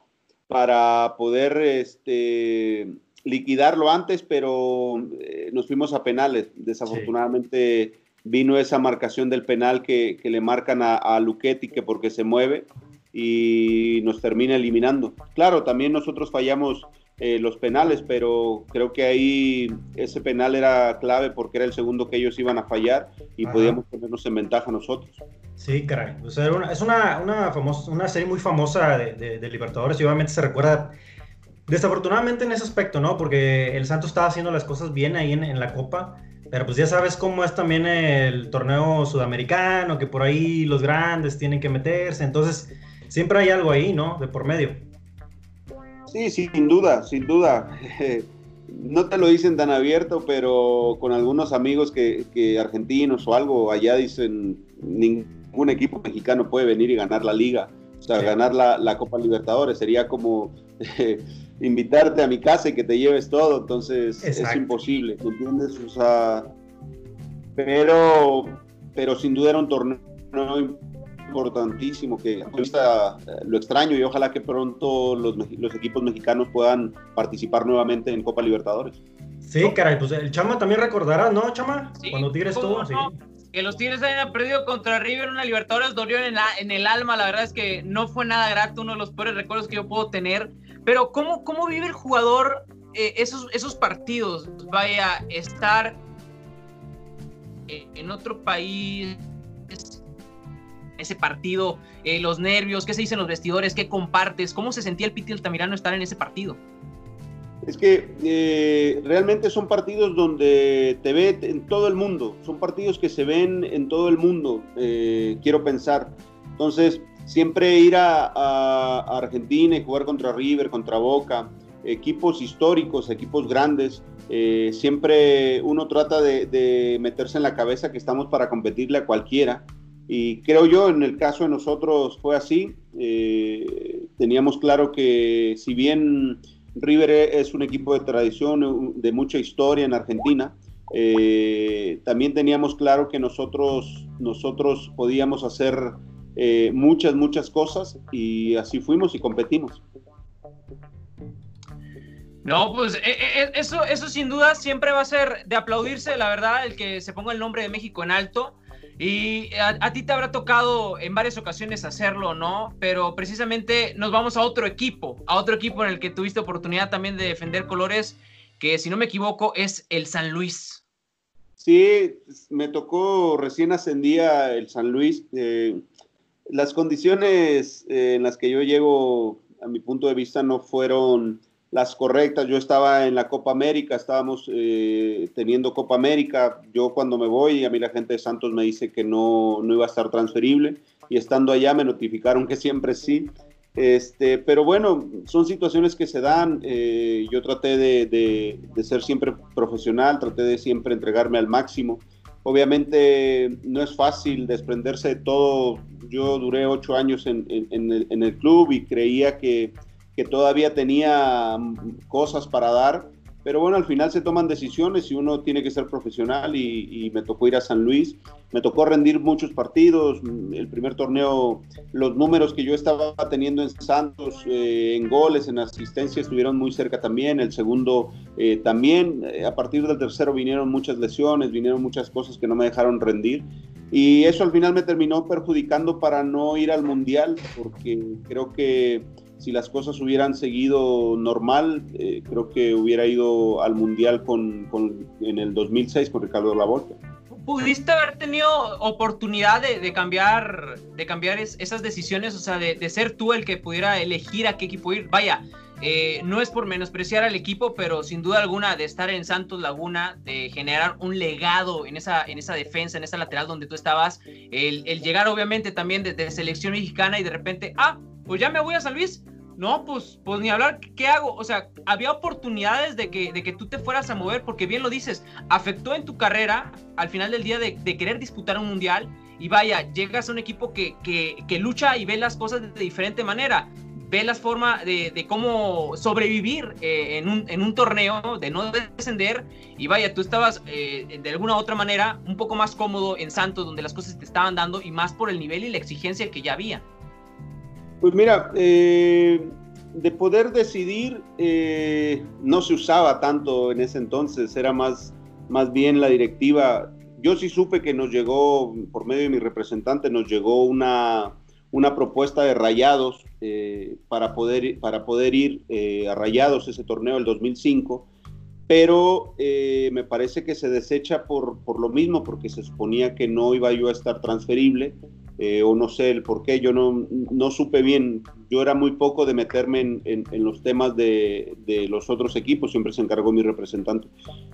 C: para poder este, liquidarlo antes, pero eh, nos fuimos a penales. Desafortunadamente sí. vino esa marcación del penal que, que le marcan a, a Luchetti que porque se mueve y nos termina eliminando. Claro, también nosotros fallamos eh, los penales, pero creo que ahí ese penal era clave porque era el segundo que ellos iban a fallar y Ajá. podíamos ponernos en ventaja nosotros.
A: Sí, caray. O sea, una, es una, una, famosa, una serie muy famosa de, de, de, Libertadores y obviamente se recuerda desafortunadamente en ese aspecto, ¿no? Porque el Santos estaba haciendo las cosas bien ahí en, en la Copa. Pero pues ya sabes cómo es también el torneo sudamericano, que por ahí los grandes tienen que meterse. Entonces, siempre hay algo ahí, ¿no? De por medio.
C: Sí, sin duda, sin duda. [LAUGHS] No te lo dicen tan abierto, pero con algunos amigos que, que, argentinos o algo allá dicen ningún equipo mexicano puede venir y ganar la liga, o sea, sí. ganar la, la, Copa Libertadores. Sería como, eh, [LAUGHS] invitarte a mi casa y que te lleves todo, entonces es imposible, ¿me entiendes? O sea, pero, pero sin duda era un torneo importantísimo que lo extraño y ojalá que pronto los, los equipos mexicanos puedan participar nuevamente en Copa Libertadores.
A: Sí, caray, pues el Chama también recordará, ¿no, Chama? Cuando Tigres estuvo, sí.
B: Que los Tigres hayan perdido contra River en una Libertadores dolió en, en el alma, la verdad es que no fue nada grato, uno de los peores recuerdos que yo puedo tener. Pero ¿cómo, cómo vive el jugador eh, esos, esos partidos? Vaya, estar en otro país, ese partido, eh, los nervios, qué se dicen los vestidores, qué compartes, cómo se sentía el Piti Altamirano estar en ese partido.
C: Es que eh, realmente son partidos donde te ve en todo el mundo, son partidos que se ven en todo el mundo, eh, quiero pensar. Entonces, siempre ir a, Argentina y jugar contra River, contra Boca, equipos históricos, equipos grandes, siempre uno trata de, de, meterse en la cabeza que estamos para competirle a cualquiera. Y creo yo, en el caso de nosotros fue así. teníamos claro que si bien River es un equipo de tradición, de mucha historia en Argentina. Eh, también teníamos claro que nosotros, nosotros podíamos hacer eh, muchas, muchas cosas y así fuimos y competimos.
B: No, pues eh, eso, eso sin duda siempre va a ser de aplaudirse, la verdad, el que se ponga el nombre de México en alto. Y a, ti te habrá tocado en varias ocasiones hacerlo, ¿no? Pero precisamente nos vamos a otro equipo, a otro equipo en el que tuviste oportunidad también de defender colores, que si no me equivoco es el San Luis.
C: Sí, me tocó, recién ascendía el San Luis. Eh, las condiciones eh, en las que yo llego, a mi punto de vista, no fueron las correctas. Yo estaba en la Copa América, estábamos eh, teniendo Copa América. Yo cuando me voy, a mí la gente de Santos me dice que no, no iba a estar transferible y estando allá me notificaron que siempre sí. Este, pero bueno, son situaciones que se dan. Eh, yo traté de, de, ser siempre profesional, traté de siempre entregarme al máximo. Obviamente no es fácil desprenderse de todo. Yo duré ocho años en, en, el, en el club y creía que, que todavía tenía mm, cosas para dar, pero bueno, al final se toman decisiones y uno tiene que ser profesional y, me tocó ir a San Luis, me tocó rendir muchos partidos, mm, el primer torneo, los números que yo estaba teniendo en Santos, eh, en goles, en asistencia, estuvieron muy cerca también, el segundo eh, también, eh, a partir del tercero vinieron muchas lesiones, vinieron muchas cosas que no me dejaron rendir. Y eso al final me terminó perjudicando para no ir al Mundial, porque creo que si las cosas hubieran seguido normal, eh, creo que hubiera ido al Mundial con, en el 2006 con Ricardo Lavolta.
B: ¿Pudiste haber tenido oportunidad de, de cambiar, de cambiar esas decisiones? O sea, de, de, ser tú el que pudiera elegir a qué equipo ir. Vaya, eh, no es por menospreciar al equipo, pero sin duda alguna de estar en Santos Laguna, de generar un legado en esa, en esa defensa, en esa lateral donde tú estabas, el, llegar obviamente también desde selección mexicana y de repente, ah, pues ya me voy a San Luis, no, pues, pues ni hablar, ¿qué hago? O sea, había oportunidades de que, de que tú te fueras a mover, porque bien lo dices, afectó en tu carrera al final del día de, querer disputar un mundial. Y vaya, llegas a un equipo que, que, lucha y ve las cosas de diferente manera. Ve las formas de, cómo sobrevivir eh, en, un, en, un, torneo, de no descender. Y vaya, tú estabas eh, de alguna u otra manera un poco más cómodo en Santos, donde las cosas te estaban dando y más por el nivel y la exigencia que ya había.
C: Pues mira, eh, de poder decidir eh, no se usaba tanto en ese entonces, era más, más bien la directiva. Yo sí supe que nos llegó, por medio de mi representante, nos llegó una, una propuesta de rayados eh, para, poder, para poder ir a rayados ese torneo del 2005 pero me parece que se desecha por, por, lo mismo, porque se suponía que no iba yo a estar transferible eh, o no sé el por qué, yo no, no, supe bien, yo era muy poco de meterme en, en, los temas de, de, los otros equipos, siempre se encargó mi representante,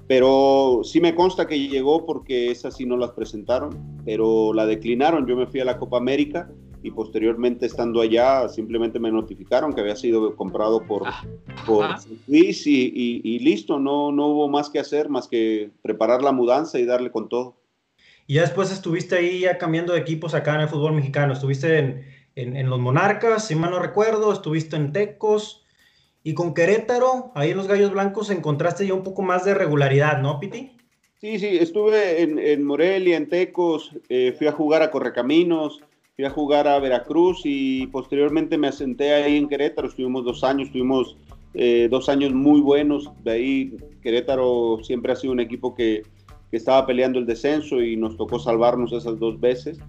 C: pero sí me consta que llegó porque esas sí no las presentaron, pero la declinaron, yo me fui a la Copa América y posteriormente estando allá simplemente me notificaron que había sido comprado por, ah, por Luis y, y, y listo, no, no hubo más que hacer más que preparar la mudanza y darle con todo.
A: Y ya después estuviste ahí ya cambiando de equipos acá en el fútbol mexicano. Estuviste en, en, los Monarcas, si mal no recuerdo, estuviste en Tecos Y con Querétaro, ahí en los Gallos Blancos, encontraste ya un poco más de regularidad, ¿no, Piti?
C: Sí, sí, estuve en, Morelia, en Tecos, eh, fui a jugar a Correcaminos, fui a jugar a Veracruz y posteriormente me asenté ahí en Querétaro, estuvimos dos años, tuvimos eh, dos años muy buenos, de ahí Querétaro siempre ha sido un equipo que, que estaba peleando el descenso y nos tocó salvarnos esas dos veces.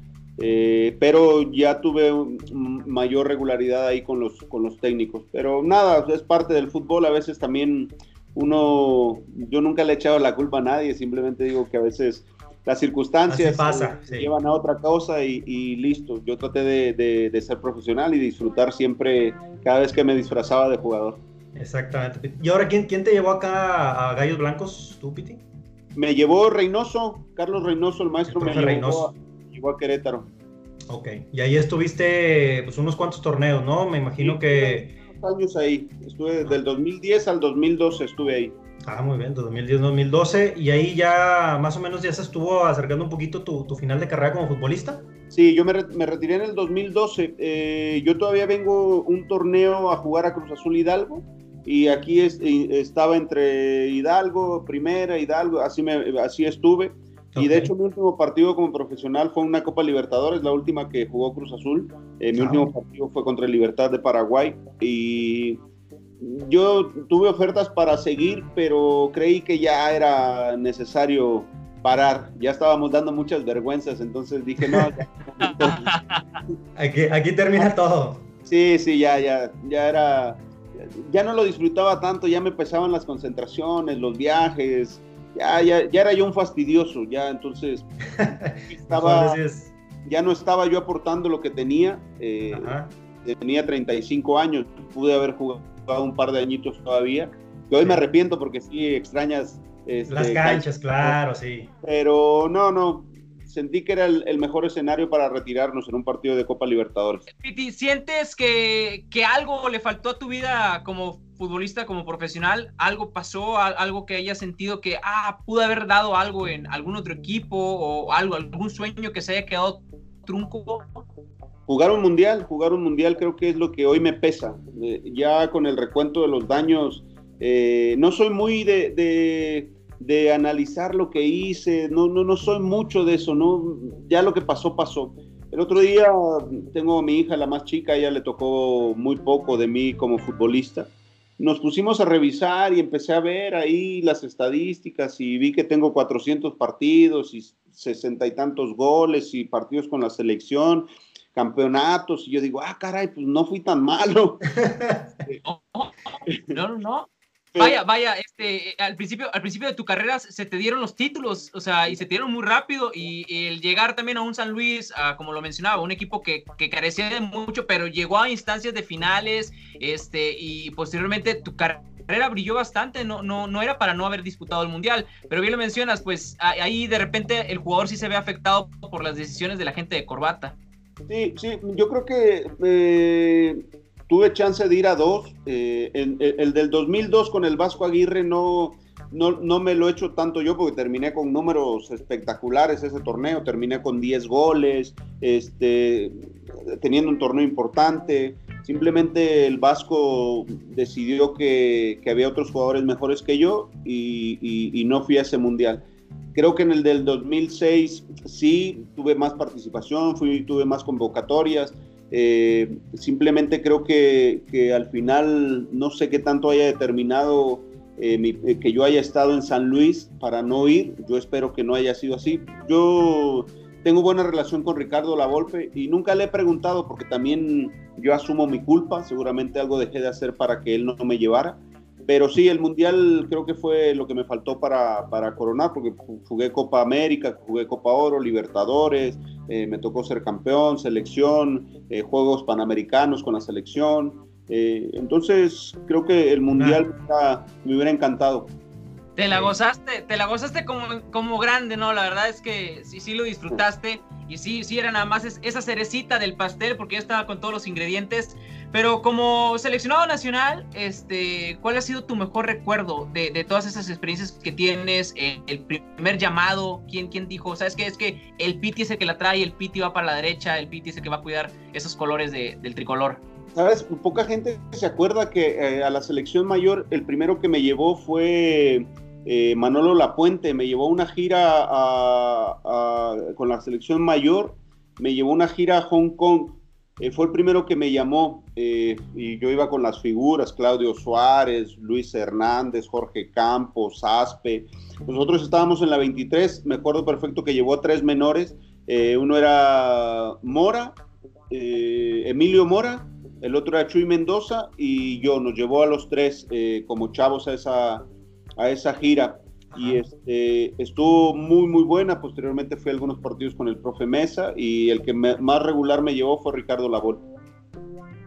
C: Eh, pero ya tuve mayor regularidad ahí con los, con los técnicos. Pero nada, es parte del fútbol, a veces también uno, yo nunca le he echado la culpa a nadie, simplemente digo que a veces las circunstancias
A: pasa,
C: llevan a otra cosa y, listo. Yo traté de, de, ser profesional y disfrutar siempre cada vez que me disfrazaba de jugador.
A: Exactamente. ¿Y ahora quién, quién te llevó acá a Gallos Blancos, tú, Piti?
C: Me llevó Reynoso, Carlos Reynoso, el maestro me llevó, a Querétaro.
A: Ok, y ahí estuviste pues unos cuantos torneos, ¿no? Me imagino que...
C: años ahí, estuve del 2010 al 2012 estuve ahí.
A: Ah, muy bien, 2010-2012, y ahí ya más o menos ya se estuvo acercando un poquito tu, tu final de carrera como futbolista.
C: Sí, yo me, me retiré en el 2012, eh, yo todavía vengo un torneo a jugar a Cruz Azul Hidalgo, y aquí estaba entre Hidalgo, Primera, Hidalgo, así, me, así estuve. Y de hecho mi último partido como profesional fue una Copa Libertadores, la última que jugó Cruz Azul. Eh, mi último partido fue contra Libertad de Paraguay y yo tuve ofertas para seguir, pero creí que ya era necesario parar. Ya estábamos dando muchas vergüenzas, entonces dije, no. [LAUGHS]
A: aquí, aquí termina todo.
C: Sí, sí, ya, ya, ya era, ya no lo disfrutaba tanto, ya me pesaban las concentraciones, los viajes, ya, ya, ya era yo un fastidioso, ya entonces [LAUGHS] estaba, ya no estaba yo aportando lo que tenía. Eh, tenía 35 años, pude haber jugado un par de añitos todavía. Y hoy me arrepiento porque sí extrañas.
A: Este, Las canchas, claro, sí.
C: Pero no, no, sentí que era el, mejor escenario para retirarnos en un partido de Copa Libertadores.
B: Piti, ¿sientes que, que, algo le faltó a tu vida como futbolista, como profesional? ¿Algo pasó? ¿Algo que hayas sentido que, ah, pude haber dado algo en algún otro equipo o algo, algún sueño que se haya quedado trunco?
C: Jugar un mundial, jugar un mundial creo que es lo que hoy me pesa. Eh, ya con el recuento de los daños, eh, no soy muy de de analizar lo que hice, no, no, no soy mucho de eso, no, ya lo que pasó, pasó. El otro día tengo a mi hija, la más chica, ella le tocó muy poco de mí como futbolista. Nos pusimos a revisar y empecé a ver ahí las estadísticas y vi que tengo 400 partidos y 60 y tantos goles y partidos con la selección, campeonatos. Y yo digo, ah, caray, pues no fui tan malo. [LAUGHS]
B: no, no, no. Vaya, vaya, este, al principio, al principio de tu carrera se te dieron los títulos, o sea, y se te dieron muy rápido, y, el llegar también a un San Luis, como lo mencionaba, un equipo que, que, carecía de mucho, pero llegó a instancias de finales, este, y posteriormente tu carrera brilló bastante, no, no, no era para no haber disputado el Mundial, pero bien lo mencionas, pues ahí de repente el jugador sí se ve afectado por las decisiones de la gente de corbata.
C: Sí, sí, yo creo que eh, tuve chance de ir a dos. Eh, el, del 2002 con el Vasco Aguirre no, no, me lo he hecho tanto yo porque terminé con números espectaculares ese torneo. Terminé con 10 goles, este, teniendo un torneo importante. Simplemente el Vasco decidió que, había otros jugadores mejores que yo y, y no fui a ese mundial. Creo que en el del 2006 sí tuve más participación, fui, tuve más convocatorias, eh, simplemente creo que, al final no sé qué tanto haya determinado eh, eh, que yo haya estado en San Luis para no ir. Yo espero que no haya sido así. Yo tengo buena relación con Ricardo Lavolpe y nunca le he preguntado porque también yo asumo mi culpa. Seguramente algo dejé de hacer para que él no me llevara. Pero sí, el Mundial creo que fue lo que me faltó para, para coronar, porque jugué Copa América, jugué Copa Oro, Libertadores, eh, me tocó ser campeón, selección, eh, Juegos Panamericanos con la selección. Eh, entonces, creo que el Mundial me hubiera encantado.
B: Te la gozaste, te la gozaste como, como grande, ¿no? La verdad es que sí, sí lo disfrutaste y sí, sí era nada más esa cerecita del pastel porque ya estaba con todos los ingredientes. Pero como seleccionado nacional, este, ¿cuál ha sido tu mejor recuerdo de, todas esas experiencias que tienes? Eh, el primer llamado, ¿quién, quién dijo? ¿Sabes qué? Es que el Piti es el que la trae, el Piti va para la derecha, el Piti es el que va a cuidar esos colores de, del tricolor.
C: Sabes, poca gente se acuerda que eh, a la selección mayor el primero que me llevó fue eh, Manolo Lapuente, me llevó una gira con la selección mayor, me llevó una gira a Hong Kong. Eh, fue el primero que me llamó y yo iba con las figuras, Claudio Suárez, Luis Hernández, Jorge Campos, Aspe. Nosotros estábamos en la 23, me acuerdo perfecto que llevó a tres menores, uno era Mora, Emilio Mora, el otro era Chuy Mendoza y yo, nos llevó a los tres eh, como chavos a esa, a esa gira. Y este, estuvo muy, muy buena. Posteriormente fui a algunos partidos con el profe Mesa y el que más regular me llevó fue Ricardo Labol.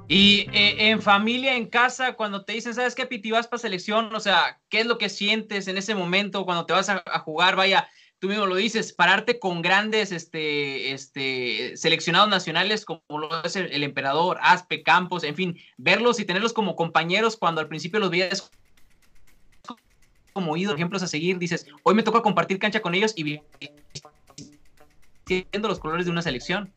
B: Y eh, en familia, en casa, cuando te dicen, ¿sabes qué, Piti, vas para selección? O sea, ¿qué es lo que sientes en ese momento cuando te vas a, a jugar? Vaya, tú mismo lo dices, pararte con grandes este, este, seleccionados nacionales como lo es el, emperador, Aspe, Campos, en fin, verlos y tenerlos como compañeros cuando al principio los veías como ídolos, ejemplos a seguir, dices, hoy me toca compartir cancha con ellos y viendo los colores de una selección.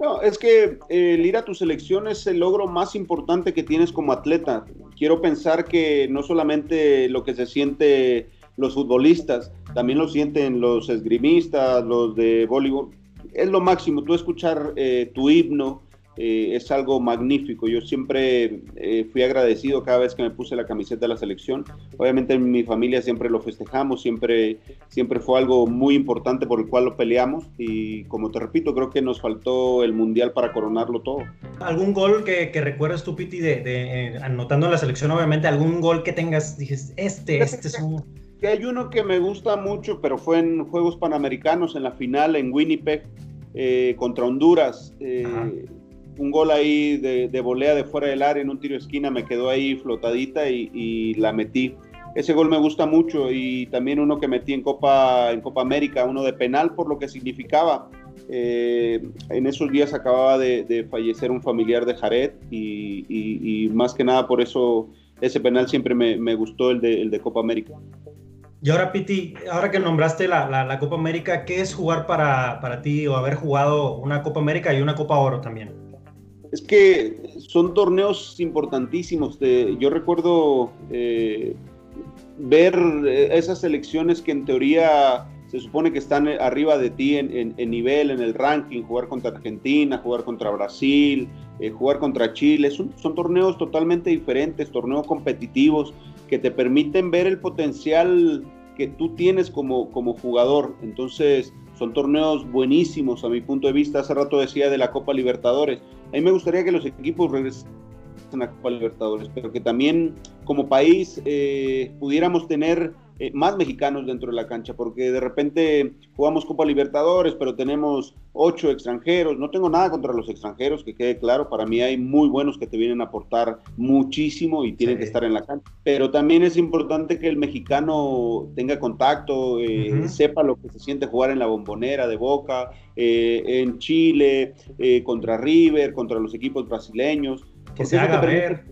C: No, es que el ir a tu selección es el logro más importante que tienes como atleta. Quiero pensar que no solamente lo que se siente los futbolistas, también lo sienten los esgrimistas, los de voleibol. Es lo máximo, tú escuchar eh, tu himno eh, es algo magnífico. Yo siempre eh, fui agradecido cada vez que me puse la camiseta de la selección. Obviamente en mi familia siempre lo festejamos, siempre, siempre fue algo muy importante por el cual lo peleamos y como te repito, creo que nos faltó el mundial para coronarlo todo.
A: ¿Algún gol que, que recuerdes tú, Piti, de, anotando la selección, obviamente, algún gol que tengas, dices, este, este es un
C: que hay uno que me gusta mucho, pero fue en Juegos Panamericanos, en la final en Winnipeg, eh, contra Honduras. Un gol ahí de, de, volea de fuera del área en un tiro de esquina, me quedó ahí flotadita y, la metí. Ese gol me gusta mucho y también uno que metí en Copa, en Copa América, uno de penal por lo que significaba. Eh, en esos días acababa de, fallecer un familiar de Jared y, más que nada por eso ese penal siempre me, me gustó el de, el de Copa América.
A: Y ahora, Piti, ahora que nombraste la, Copa América, ¿qué es jugar para, para, ti o haber jugado una Copa América y una Copa Oro también?
C: Es que son torneos importantísimos. yo recuerdo eh, ver esas selecciones que en teoría se supone que están arriba de ti en, nivel, en el ranking, jugar contra Argentina, jugar contra Brasil, eh, jugar contra Chile. Son, torneos totalmente diferentes, torneos competitivos que te permiten ver el potencial que tú tienes como jugador. Entonces, son torneos buenísimos a mi punto de vista. Hace rato decía de la Copa Libertadores. A mí me gustaría que los equipos regresen a la Copa Libertadores, pero que también como país eh, pudiéramos tener eh, más mexicanos dentro de la cancha, porque de repente jugamos Copa Libertadores, pero tenemos ocho extranjeros. No tengo nada contra los extranjeros, que quede claro. Para mí hay muy buenos que te vienen a aportar muchísimo y tienen que estar en la cancha. Pero también es importante que el mexicano tenga contacto, eh, sepa lo que se siente jugar en la bombonera de Boca, eh, en Chile, contra River, contra los equipos brasileños.
A: Que se haga ver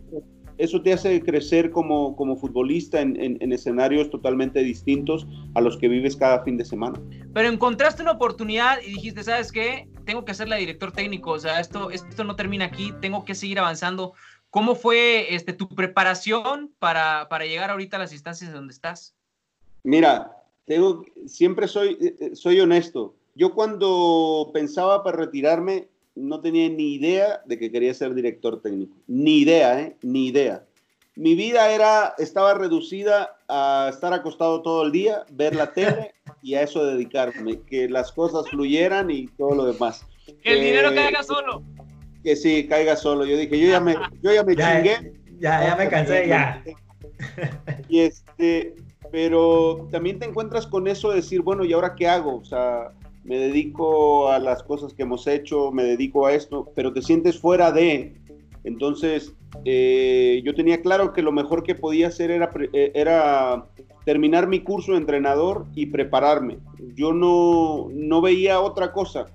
C: eso te hace crecer como, como futbolista en, escenarios totalmente distintos a los que vives cada fin de semana.
B: Pero encontraste una oportunidad y dijiste, ¿sabes qué? Tengo que ser la director técnico, o sea, esto, esto no termina aquí, tengo que seguir avanzando. ¿Cómo fue este, tu preparación para, para llegar ahorita a las instancias donde estás?
C: Mira, tengo, siempre soy, eh, eh, soy honesto. Yo cuando pensaba para retirarme, no tenía ni idea de que quería ser director técnico. Ni idea, ¿eh? Ni idea. Mi vida era, estaba reducida a estar acostado todo el día, ver la tele [LAUGHS] y a eso dedicarme, que las cosas fluyeran y todo lo demás.
B: Que el dinero eh, caiga solo.
C: Que sí, caiga solo. Yo dije, yo ya me, yo ya me chingué.
A: Ya, ya me cansé, ya.
C: Y este, pero también te encuentras con eso de decir, bueno, ¿y ahora qué hago? O sea, me dedico a las cosas que hemos hecho, me dedico a esto, pero te sientes fuera de. Entonces, eh, yo tenía claro que lo mejor que podía hacer era, eh, era terminar mi curso de entrenador y prepararme. Yo no, no veía otra cosa.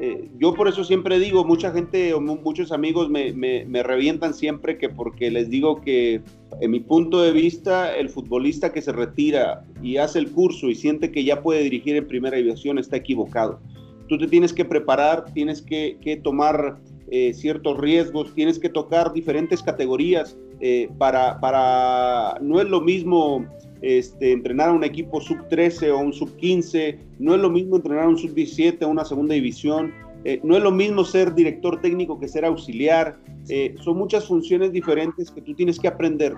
C: Eh, yo por eso siempre digo, mucha gente o muchos amigos me, me, revientan siempre que porque les digo que en mi punto de vista el futbolista que se retira y hace el curso y siente que ya puede dirigir en primera división está equivocado. Tú te tienes que preparar, tienes que, que tomar eh, ciertos riesgos, tienes que tocar diferentes categorías eh, para, para, no es lo mismo este, entrenar a un equipo sub 13 o un sub 15, no es lo mismo entrenar a un sub 17 o una segunda división, eh, no es lo mismo ser director técnico que ser auxiliar, son muchas funciones diferentes que tú tienes que aprender.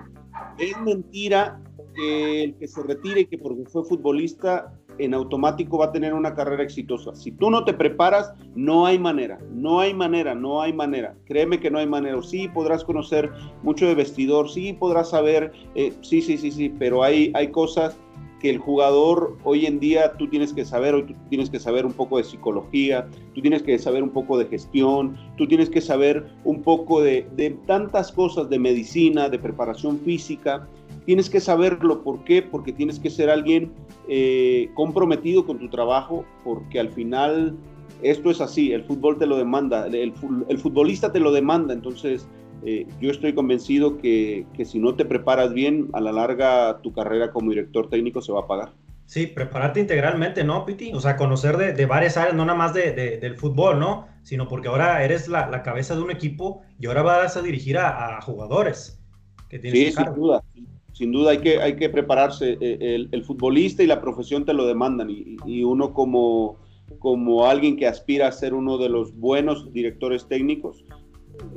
C: Es mentira que el que se retire y que porque fue futbolista en automático va a tener una carrera exitosa. Si tú no te preparas, no hay manera, no hay manera, no hay manera. Créeme que no hay manera. Sí, podrás conocer mucho de vestidor, sí, podrás saber, eh, sí, sí, sí, sí, pero hay, hay cosas que el jugador hoy en día tú tienes que saber, hoy tú tienes que saber un poco de psicología, tú tienes que saber un poco de gestión, tú tienes que saber un poco de, de tantas cosas de medicina, de preparación física, tienes que saberlo. ¿Por qué? Porque tienes que ser alguien eh, comprometido con tu trabajo, porque al final esto es así, el fútbol te lo demanda, el, futbolista te lo demanda, entonces eh, yo estoy convencido que, si no te preparas bien, a la larga tu carrera como director técnico se va a pagar.
A: Sí, prepararte integralmente, ¿no, Piti? O sea, conocer de, varias áreas, no nada más de, del fútbol, ¿no? Sino porque ahora eres la, cabeza de un equipo y ahora vas a dirigir a, jugadores.
C: Que sí, sin duda sin duda hay que, hay que prepararse. Eh, el, futbolista y la profesión te lo demandan y, uno como, como alguien que aspira a ser uno de los buenos directores técnicos,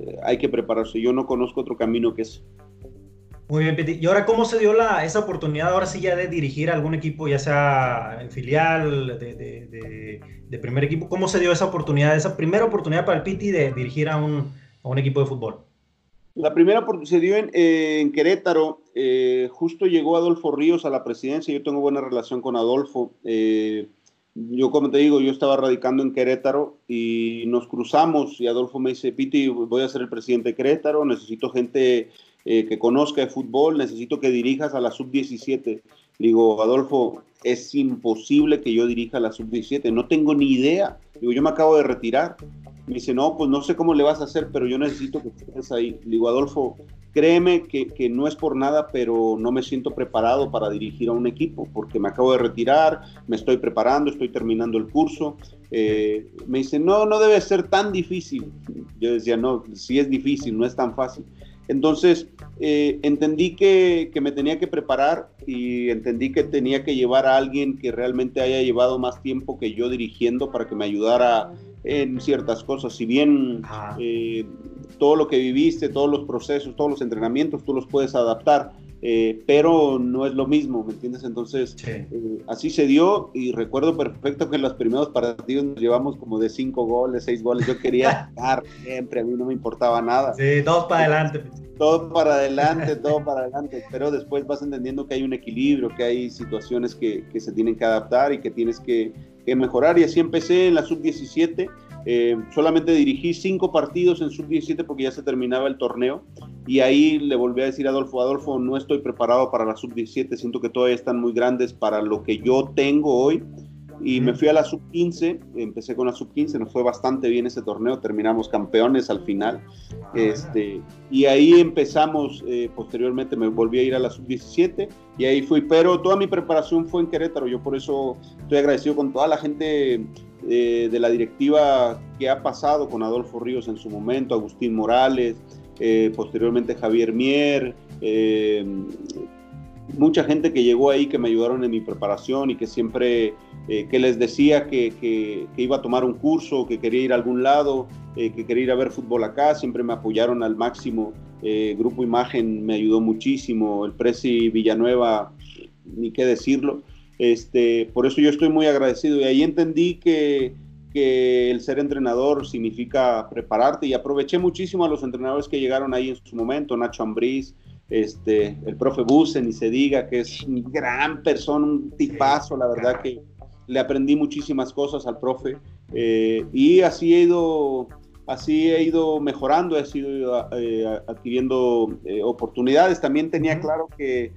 C: eh, hay que prepararse. Yo no conozco otro camino que ese.
A: Muy bien, Peti. ¿Y ahora cómo se dio la, esa oportunidad ahora sí ya de dirigir a algún equipo, ya sea en filial, de, de, primer equipo? ¿Cómo se dio esa oportunidad, esa primera oportunidad para el Piti de dirigir a un, a un equipo de fútbol?
C: La primera se dio en, en Querétaro, eh, justo llegó Adolfo Ríos a la presidencia, yo tengo buena relación con Adolfo. Eh, yo, como te digo, yo estaba radicando en Querétaro y nos cruzamos y Adolfo me dice, Piti, voy a ser el presidente de Querétaro, necesito gente eh, que conozca de fútbol, necesito que dirijas a la sub-17. Digo, Adolfo, es imposible que yo dirija a la sub-17, no tengo ni idea. Digo, yo me acabo de retirar. Me dice, no, pues no sé cómo le vas a hacer, pero yo necesito que estés ahí. Digo, Adolfo, créeme que, no es por nada, pero no me siento preparado para dirigir a un equipo, porque me acabo de retirar, me estoy preparando, estoy terminando el curso. Eh, me dice, no, no debe ser tan difícil. Yo decía, no, sí es difícil, no es tan fácil. Entonces, eh, entendí que, que, me tenía que preparar y entendí que tenía que llevar a alguien que realmente haya llevado más tiempo que yo dirigiendo para que me ayudara en ciertas cosas. Si bien eh, todo lo que viviste, todos los procesos, todos los entrenamientos, tú los puedes adaptar, eh, pero no es lo mismo, ¿me entiendes? Entonces, eh, así se dio y recuerdo perfecto que en los primeros partidos nos llevamos como de cinco goles, seis goles. Yo quería [LAUGHS] ganar siempre, a mí no me importaba nada.
A: Sí, todo para adelante.
C: Todo para adelante, todo para adelante, pero después vas entendiendo que hay un equilibrio, que hay situaciones que, que se tienen que adaptar y que tienes que, que mejorar. Y así empecé en la sub-17 eh, solamente dirigí cinco partidos en sub-17 porque ya se terminaba el torneo. Y ahí le volví a decir a Adolfo, Adolfo, no estoy preparado para la sub-17, siento que todavía están muy grandes para lo que yo tengo hoy y me fui a la sub-15, empecé con la sub-15, nos fue bastante bien ese torneo, terminamos campeones al final, este, y ahí empezamos, eh, posteriormente me volví a ir a la sub-17 y ahí fui, pero toda mi preparación fue en Querétaro, yo por eso estoy agradecido con toda la gente eh, de la directiva que ha pasado con Adolfo Ríos en su momento, Agustín Morales, eh, posteriormente Javier Mier, eh, mucha gente que llegó ahí que me ayudaron en mi preparación y que siempre, que les decía que, que, iba a tomar un curso, que quería ir a algún lado, que quería ir a ver fútbol acá, siempre me apoyaron al máximo. Grupo Imagen me ayudó muchísimo, el Presi Villanueva, ni qué decirlo. Este, por eso yo estoy muy agradecido. Y ahí entendí que, que el ser entrenador significa prepararte. Y aproveché muchísimo a los entrenadores que llegaron ahí en su momento, Nacho Ambriz, este, el profe Busen, y se diga que es un gran persona, un tipazo, la verdad que le aprendí muchísimas cosas al profe. Eh, y así he ido así he ido mejorando, he ido eh, adquiriendo eh, oportunidades. También tenía claro que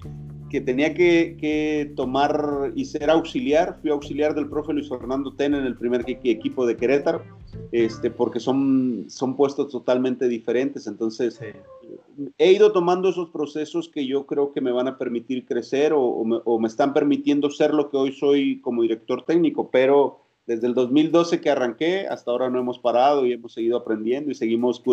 C: que tenía que, tomar y ser auxiliar. Fui auxiliar del profe Luis Fernando Ten en el primer equipo de Querétaro, este, porque son, son puestos totalmente diferentes. Entonces, he ido tomando esos procesos que yo creo que me van a permitir crecer o, me, están permitiendo ser lo que hoy soy como director técnico, pero desde el 2012 que arranqué, hasta ahora no hemos parado y hemos seguido aprendiendo y seguimos,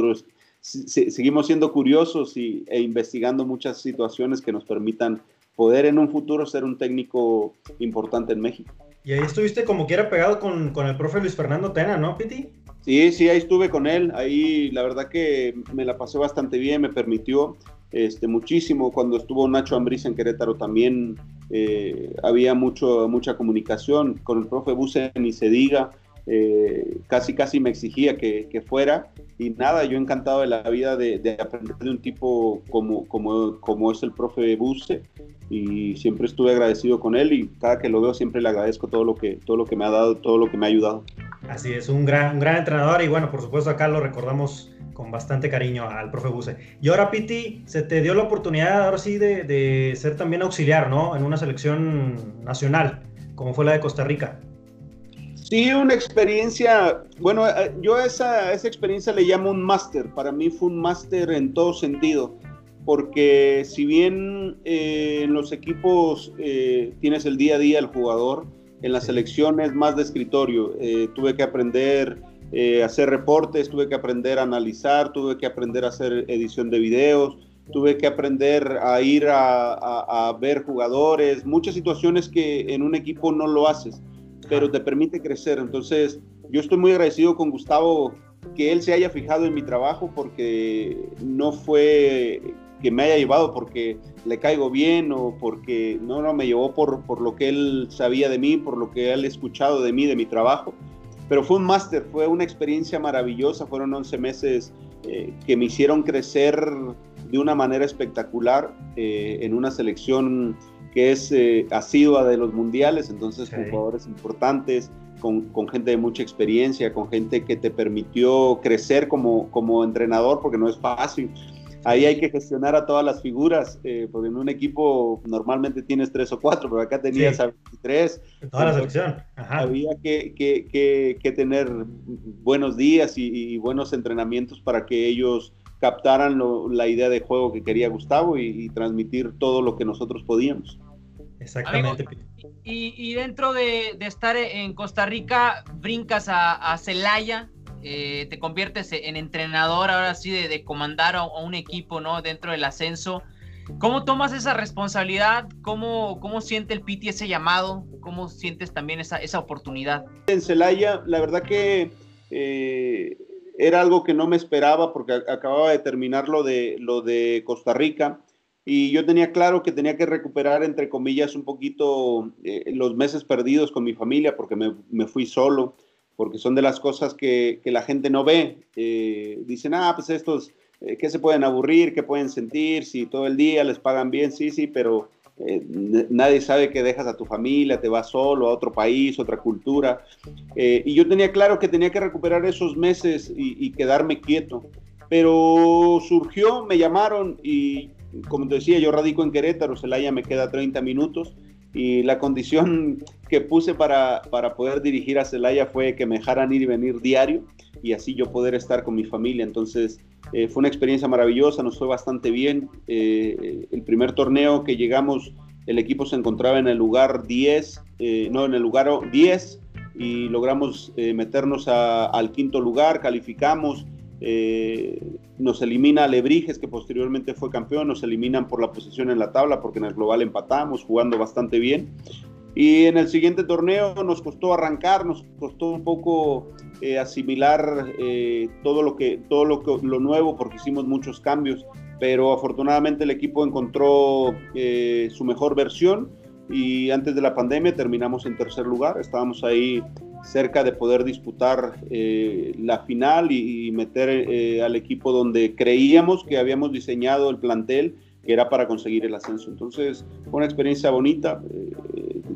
C: seguimos siendo curiosos y, e investigando muchas situaciones que nos permitan poder en un futuro ser un técnico importante en México.
A: Y ahí estuviste como quiera pegado con, con el profe Luis Fernando Tena, ¿no, Piti?
C: Sí, sí, ahí estuve con él. Ahí la verdad que me la pasé bastante bien, me permitió este, muchísimo. Cuando estuvo Nacho Ambriz en Querétaro también eh, había mucho, mucha comunicación. Con el profe Buse ni se diga. Eh, casi casi me exigía que, fuera y nada, yo encantado de la vida de, de, aprender de un tipo como, como, como es el profe Buse y siempre estuve agradecido con él y cada que lo veo siempre le agradezco todo lo que, todo lo que me ha dado, todo lo que me ha ayudado.
A: Así es, un gran, un gran entrenador y bueno, por supuesto acá lo recordamos con bastante cariño al profe Buse. Y ahora, Piti, se te dio la oportunidad ahora sí de, de ser también auxiliar, ¿no? En una selección nacional, como fue la de Costa Rica.
C: Sí, una experiencia, bueno, eh, yo a esa, esa experiencia le llamo un máster, para mí fue un máster en todo sentido, porque si bien eh, en los equipos eh, tienes el día a día el jugador, en las selecciones más de escritorio, tuve que aprender a hacer reportes, tuve que aprender a analizar, tuve que aprender a hacer edición de videos, tuve que aprender a ir a ver jugadores, muchas situaciones que en un equipo no lo haces pero te permite crecer. Entonces, yo estoy muy agradecido con Gustavo que él se haya fijado en mi trabajo porque no fue que me haya llevado porque le caigo bien o porque no, no, me llevó por, por lo que él sabía de mí, por lo que él ha escuchado de mí, de mi trabajo. Pero fue un máster, fue una experiencia maravillosa, fueron 11 meses eh, que me hicieron crecer de una manera espectacular eh, en una selección que es eh, asidua de los mundiales, entonces con jugadores importantes, con, con, gente de mucha experiencia, con gente que te permitió crecer como, como entrenador, porque no es fácil. Ahí hay que gestionar a todas las figuras, eh, porque en un equipo normalmente tienes tres o cuatro, pero acá tenías a 23.
A: Toda la selección.
C: Había que, que, que, tener buenos días y, y, buenos entrenamientos para que ellos captaran la idea de juego que quería Gustavo y, transmitir todo lo que nosotros podíamos.
A: Exactamente.
B: y, dentro de, estar en Costa Rica, brincas a, Celaya, eh, te conviertes en entrenador ahora sí de, comandar a, un equipo ¿no? dentro del ascenso. ¿Cómo tomas esa responsabilidad? ¿Cómo, cómo siente el Piti ese llamado? ¿Cómo sientes también esa, esa oportunidad?
C: En Celaya, la verdad que eh, era algo que no me esperaba porque acababa de terminar lo de, lo de Costa Rica y yo tenía claro que tenía que recuperar, entre comillas, un poquito eh, los meses perdidos con mi familia porque me, me, fui solo, porque son de las cosas que, que la gente no ve. Eh, dicen, ah, pues estos, eh, ¿qué se pueden aburrir? ¿Qué pueden sentir? Si todo el día les pagan bien, sí, sí, pero eh, nadie sabe que dejas a tu familia, te vas solo a otro país, otra cultura. Eh, y yo tenía claro que tenía que recuperar esos meses y, quedarme quieto. Pero surgió, me llamaron y como te decía, yo radico en Querétaro, Celaya me queda 30 minutos y la condición [LAUGHS] que puse para, para poder dirigir a Celaya fue que me dejaran ir y venir diario y así yo poder estar con mi familia. Entonces eh, fue una experiencia maravillosa, nos fue bastante bien. Eh, el primer torneo que llegamos, el equipo se encontraba en el lugar 10, eh, no, en el lugar 10 y logramos meternos al quinto lugar, calificamos. nos elimina Lebrijes, que posteriormente fue campeón, nos eliminan por la posición en la tabla porque en el global empatamos, jugando bastante bien. Y en el siguiente torneo nos costó arrancar, nos costó un poco eh, asimilar eh, todo lo que todo lo que lo nuevo porque hicimos muchos cambios, pero afortunadamente el equipo encontró eh, su mejor versión y antes de la pandemia terminamos en tercer lugar, estábamos ahí cerca de poder disputar la final y, y meter al equipo donde creíamos que habíamos diseñado el plantel que era para conseguir el ascenso. Entonces, fue una experiencia bonita. Eh,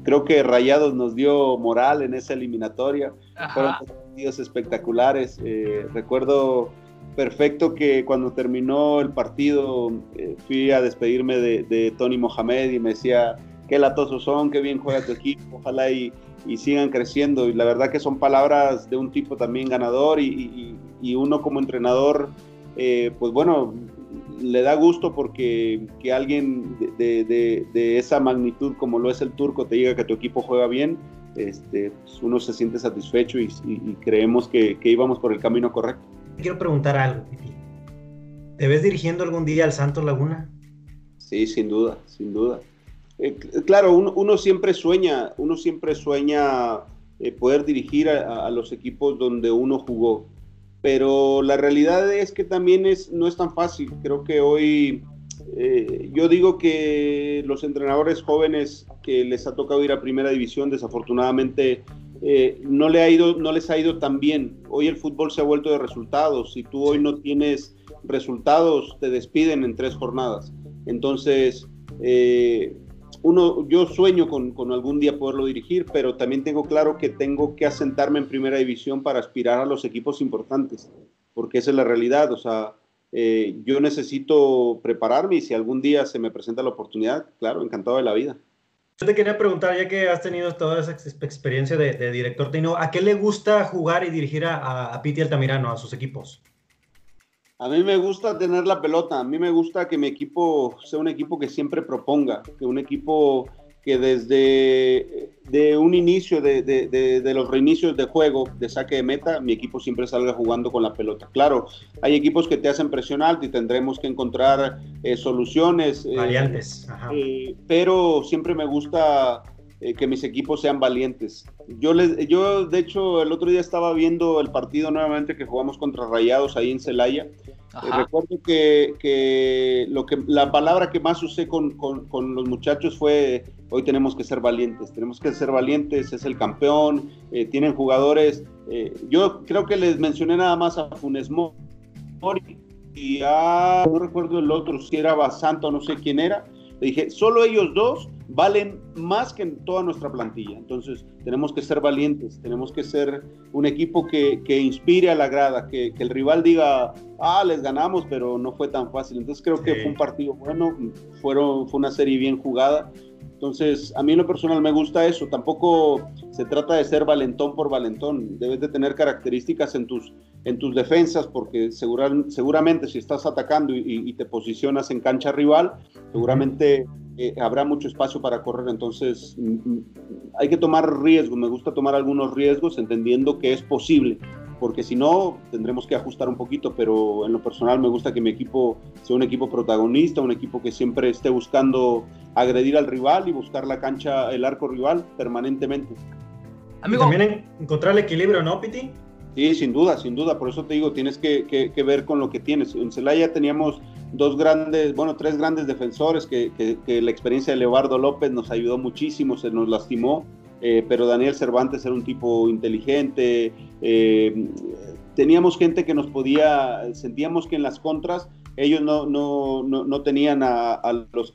C: creo que Rayados nos dio moral en esa eliminatoria. Fueron partidos espectaculares. Eh, recuerdo perfecto que cuando terminó el partido eh, fui a despedirme de, Tony Mohamed y me decía, qué latosos son, qué bien juega tu equipo, ojalá y, sigan creciendo. Y la verdad que son palabras de un tipo también ganador y, y uno como entrenador, pues bueno, le da gusto porque que alguien de, esa magnitud como lo es el turco te diga que tu equipo juega bien, este, pues, uno se siente satisfecho y, creemos que, íbamos por el camino correcto.
A: Quiero preguntar algo, ¿Te ves dirigiendo algún día al Santos Laguna?
C: Sí, sin duda, sin duda. Eh, claro, uno, siempre sueña, uno siempre sueña eh, poder dirigir a, los equipos donde uno jugó, pero la realidad es que también es, no es tan fácil. Creo que hoy eh, yo digo que los entrenadores jóvenes que les ha tocado ir a primera división, desafortunadamente eh, no, le ha ido, no les ha ido tan bien. Hoy el fútbol se ha vuelto de resultados. Si tú hoy no tienes resultados, te despiden en tres jornadas. Entonces, eh, uno, yo sueño con, algún día poderlo dirigir, pero también tengo claro que tengo que asentarme en primera división para aspirar a los equipos importantes, porque esa es la realidad. O sea, eh, yo necesito prepararme y si algún día se me presenta la oportunidad, claro, encantado de la vida.
A: Yo te quería preguntar, ya que has tenido toda esa experiencia de, director Tino, ¿a qué le gusta jugar y dirigir a Piti Altamirano, a sus equipos?
C: A mí me gusta tener la pelota, a mí me gusta que mi equipo sea un equipo que siempre proponga, que un equipo que desde de un inicio de, de, los reinicios de juego, de saque de meta, mi equipo siempre salga jugando con la pelota. Claro, hay equipos que te hacen presión alta y tendremos que encontrar eh, soluciones.
A: Eh, Variantes.
C: Eh, pero siempre me gusta que mis equipos sean valientes. Yo, les, yo, de hecho, el otro día estaba viendo el partido nuevamente que jugamos contra Rayados ahí en Celaya. Eh, recuerdo que, lo que la palabra que más usé con, los muchachos fue hoy tenemos que ser valientes, tenemos que ser valientes, es el campeón, eh, tienen jugadores, eh, yo creo que les mencioné nada más a Funes Mori y a, no recuerdo el otro, si era Basanto no sé quién era, le dije, solo ellos dos valen más que en toda nuestra plantilla. Entonces, tenemos que ser valientes, tenemos que ser un equipo que, que inspire a la grada, que, que, el rival diga, ah, les ganamos, pero no fue tan fácil. Entonces, creo que fue un partido bueno, fueron, fue una serie bien jugada. Entonces, a mí en lo personal me gusta eso. Tampoco se trata de ser valentón por valentón. Debes de tener características en tus, en tus defensas, porque seguramente si estás atacando y, te posicionas en cancha rival, seguramente eh, habrá mucho espacio para correr. Entonces, mm, mm, hay que tomar riesgos. Me gusta tomar algunos riesgos entendiendo que es posible porque si no, tendremos que ajustar un poquito, pero en lo personal me gusta que mi equipo sea un equipo protagonista, un equipo que siempre esté buscando agredir al rival y buscar la cancha, el arco rival permanentemente.
A: Amigo. También encontrar el equilibrio, ¿no, Piti?
C: Sí, sin duda, sin duda. Por eso te digo, tienes que, que, ver con lo que tienes. En Celaya teníamos dos grandes, bueno, tres grandes defensores que, que, la experiencia de Leobardo López nos ayudó muchísimo, se nos lastimó eh, pero Daniel Cervantes era un tipo inteligente, eh, teníamos gente que nos podía, sentíamos que en las contras ellos no, no, no, tenían a, los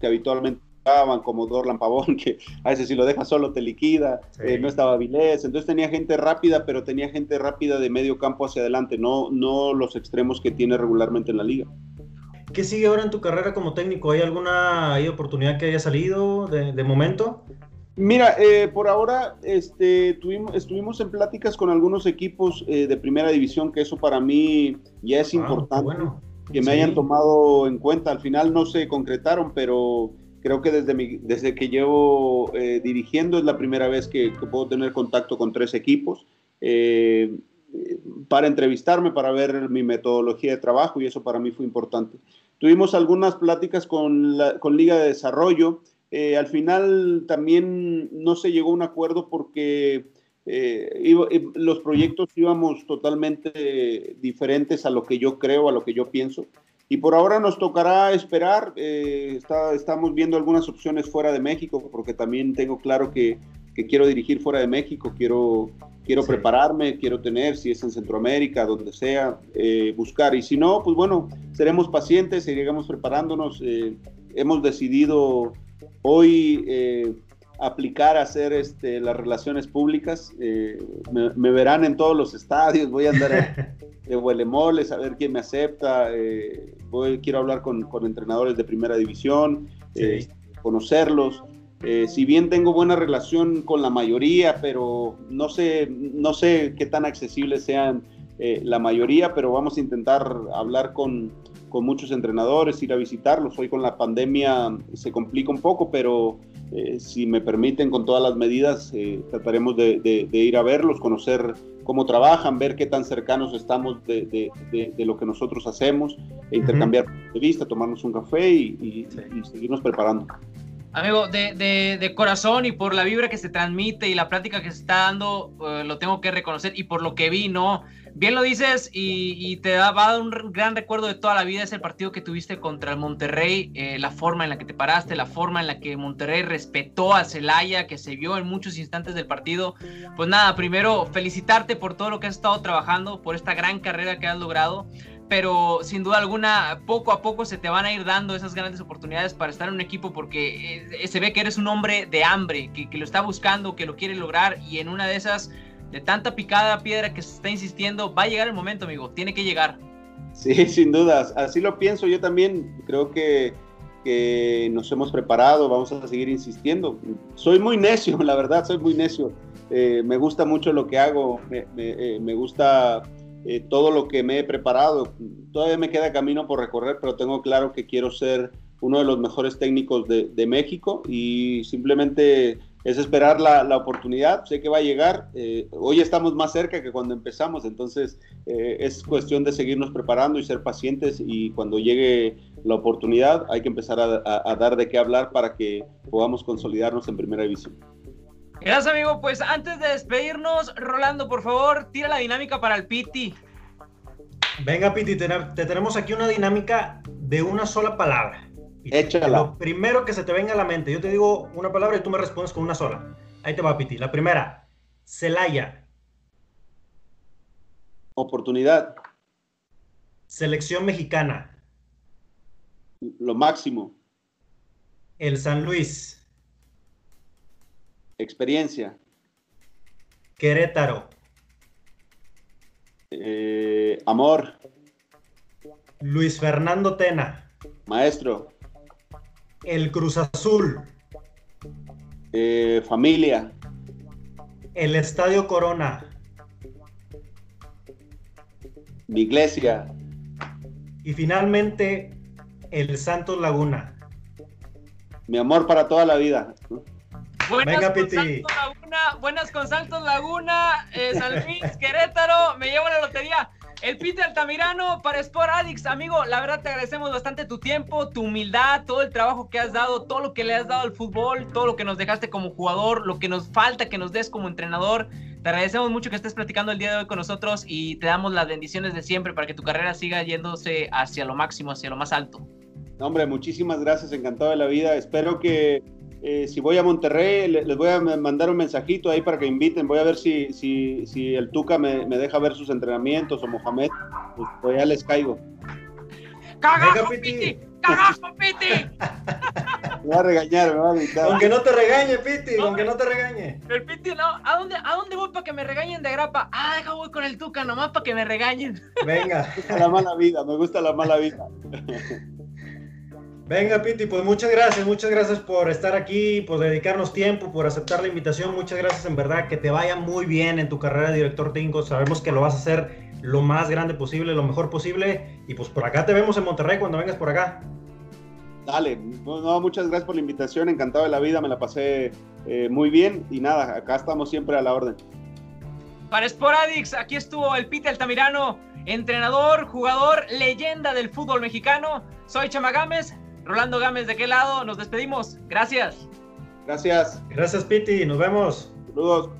C: que habitualmente estaban, como Dorlan Pavón, [LAUGHS] que a veces si lo dejas solo te liquida, eh, no estaba Vilés, entonces tenía gente rápida, pero tenía gente rápida de medio campo hacia adelante, no, no los extremos que tiene regularmente en la liga.
A: ¿Qué sigue ahora en tu carrera como técnico? ¿Hay alguna oportunidad que haya salido de, de momento?
C: Mira, eh, por ahora este, tuvimos, estuvimos en pláticas con algunos equipos eh, de primera división, que eso para mí ya es ah, importante, que me hayan tomado en cuenta. Al final no se concretaron, pero creo que desde, mi, desde que llevo eh, dirigiendo es la primera vez que, puedo tener contacto con tres equipos para entrevistarme, para ver mi metodología de trabajo y eso para mí fue importante. Tuvimos algunas pláticas con, la, con Liga de Desarrollo eh, al final también no se llegó a un acuerdo porque eh, eh, los proyectos íbamos totalmente diferentes a lo que yo creo, a lo que yo pienso. Y por ahora nos tocará esperar. estamos viendo algunas opciones fuera de México, porque también tengo claro que, quiero dirigir fuera de México, quiero, quiero prepararme, quiero tener, si es en Centroamérica, donde sea, buscar. Y si no, pues bueno, seremos pacientes, seguiremos preparándonos. hemos decidido hoy eh, aplicar a hacer este, las relaciones públicas. Eh, me, verán en todos los estadios, voy a andar de [LAUGHS] huelemoles, a ver quién me acepta. Eh, voy, quiero hablar con, entrenadores de primera división, conocerlos. Si bien tengo buena relación con la mayoría, pero no sé, no sé qué tan accesibles sean la mayoría, pero vamos a intentar hablar con, con muchos entrenadores, ir a visitarlos. Hoy con la pandemia se complica un poco, pero eh, si me permiten, con todas las medidas, eh, trataremos de, ir a verlos, conocer cómo trabajan, ver qué tan cercanos estamos de, lo que nosotros hacemos, e intercambiar de vista, tomarnos un café y, seguirnos preparando.
B: Amigo, de, corazón y por la vibra que se transmite y la plática que se está dando, eh, lo tengo que reconocer y por lo que vi, ¿no? bien lo dices y, te da, va a dar un gran recuerdo de toda la vida ese partido que tuviste contra el Monterrey, eh, la forma en la que te paraste, la forma en la que Monterrey respetó a Celaya, que se vio en muchos instantes del partido. Pues nada, primero felicitarte por todo lo que has estado trabajando, por esta gran carrera que has logrado pero sin duda alguna poco a poco se te van a ir dando esas grandes oportunidades para estar en un equipo porque eh, se ve que eres un hombre de hambre, que, que, lo está buscando, que lo quiere lograr y en una de esas de tanta picada piedra que se está insistiendo, va a llegar el momento, amigo, tiene que llegar.
C: Sí, [LAUGHS] sin dudas, así lo pienso yo también, creo que, nos hemos preparado, vamos a seguir insistiendo. Soy muy necio, [LAUGHS] la verdad, soy muy necio. Eh, me gusta mucho lo que hago, me, eh, gusta eh, todo lo que me he preparado. Todavía me queda camino por recorrer, pero tengo claro que quiero ser uno de los mejores técnicos de, de México y simplemente es esperar la, oportunidad, sé que va a llegar, eh, hoy estamos más cerca que cuando empezamos, entonces eh, es cuestión de seguirnos preparando y ser pacientes y cuando llegue la oportunidad hay que empezar a, dar de qué hablar para que podamos consolidarnos en primera división.
B: Gracias amigo, pues antes de despedirnos, Rolando, por favor, tira la dinámica para el Piti.
A: Venga Piti, te tenemos aquí una dinámica de una sola palabra.
C: Échala.
A: Lo primero que se te venga a la mente, yo te digo una palabra y tú me respondes con una sola. Ahí te va, Piti. La primera, Celaya.
C: Oportunidad.
A: Selección mexicana.
C: Lo máximo.
A: El San Luis.
C: Experiencia.
A: Querétaro.
C: Eh, amor.
A: Luis Fernando Tena.
C: Maestro.
A: El Cruz Azul.
C: Eh, familia.
A: El Estadio Corona.
C: Mi iglesia.
A: Y finalmente, el Santos Laguna.
C: Mi amor para toda la vida.
B: Buenas Venga, con Santos Laguna, buenas con Santos Laguna, eh, San Luis, [LAUGHS] Querétaro, me llevo la lotería. El Peter Altamirano para Sport Addicts, amigo, la verdad te agradecemos bastante tu tiempo, tu humildad, todo el trabajo que has dado, todo lo que le has dado al fútbol, todo lo que nos dejaste como jugador, lo que nos falta que nos des como entrenador. Te agradecemos mucho que estés platicando el día de hoy con nosotros y te damos las bendiciones de siempre para que tu carrera siga yéndose hacia lo máximo, hacia lo más alto.
C: Hombre, muchísimas gracias, encantado de la vida. Espero que eh, si voy a Monterrey, les voy a mandar un mensajito ahí para que inviten. Voy a ver si, si, si el Tuca me, me, deja ver sus entrenamientos o Mohamed. Pues, pues ya les caigo.
B: ¡Cagajo, Piti! ¡Cagajo, Piti! [LAUGHS]
C: Me va a regañar, me va a gritar.
A: Aunque no te regañe, Piti, aunque no te regañe.
B: El Piti, no. ¿A dónde, ¿A dónde voy para que me regañen de grapa? Ah, deja voy con el Tuca nomás para que me regañen.
A: Venga.
C: Me gusta la mala vida, me gusta la mala vida. [LAUGHS]
A: Venga, Piti, pues muchas gracias, muchas gracias por estar aquí, por dedicarnos tiempo, por aceptar la invitación. Muchas gracias, en verdad, que te vaya muy bien en tu carrera de director técnico. Sabemos que lo vas a hacer lo más grande posible, lo mejor posible. Y pues por acá te vemos en Monterrey cuando vengas por acá.
C: Dale, no, muchas gracias por la invitación, encantado de la vida, me la pasé eh, muy bien y nada, acá estamos siempre a la orden.
B: Para Sporadix, aquí estuvo el Piti Altamirano, entrenador, jugador, leyenda del fútbol mexicano. Soy Chama Gámez, Rolando Gámez, ¿de qué lado? Nos despedimos. Gracias.
C: Gracias.
A: Gracias, Piti. Nos vemos.
C: Saludos.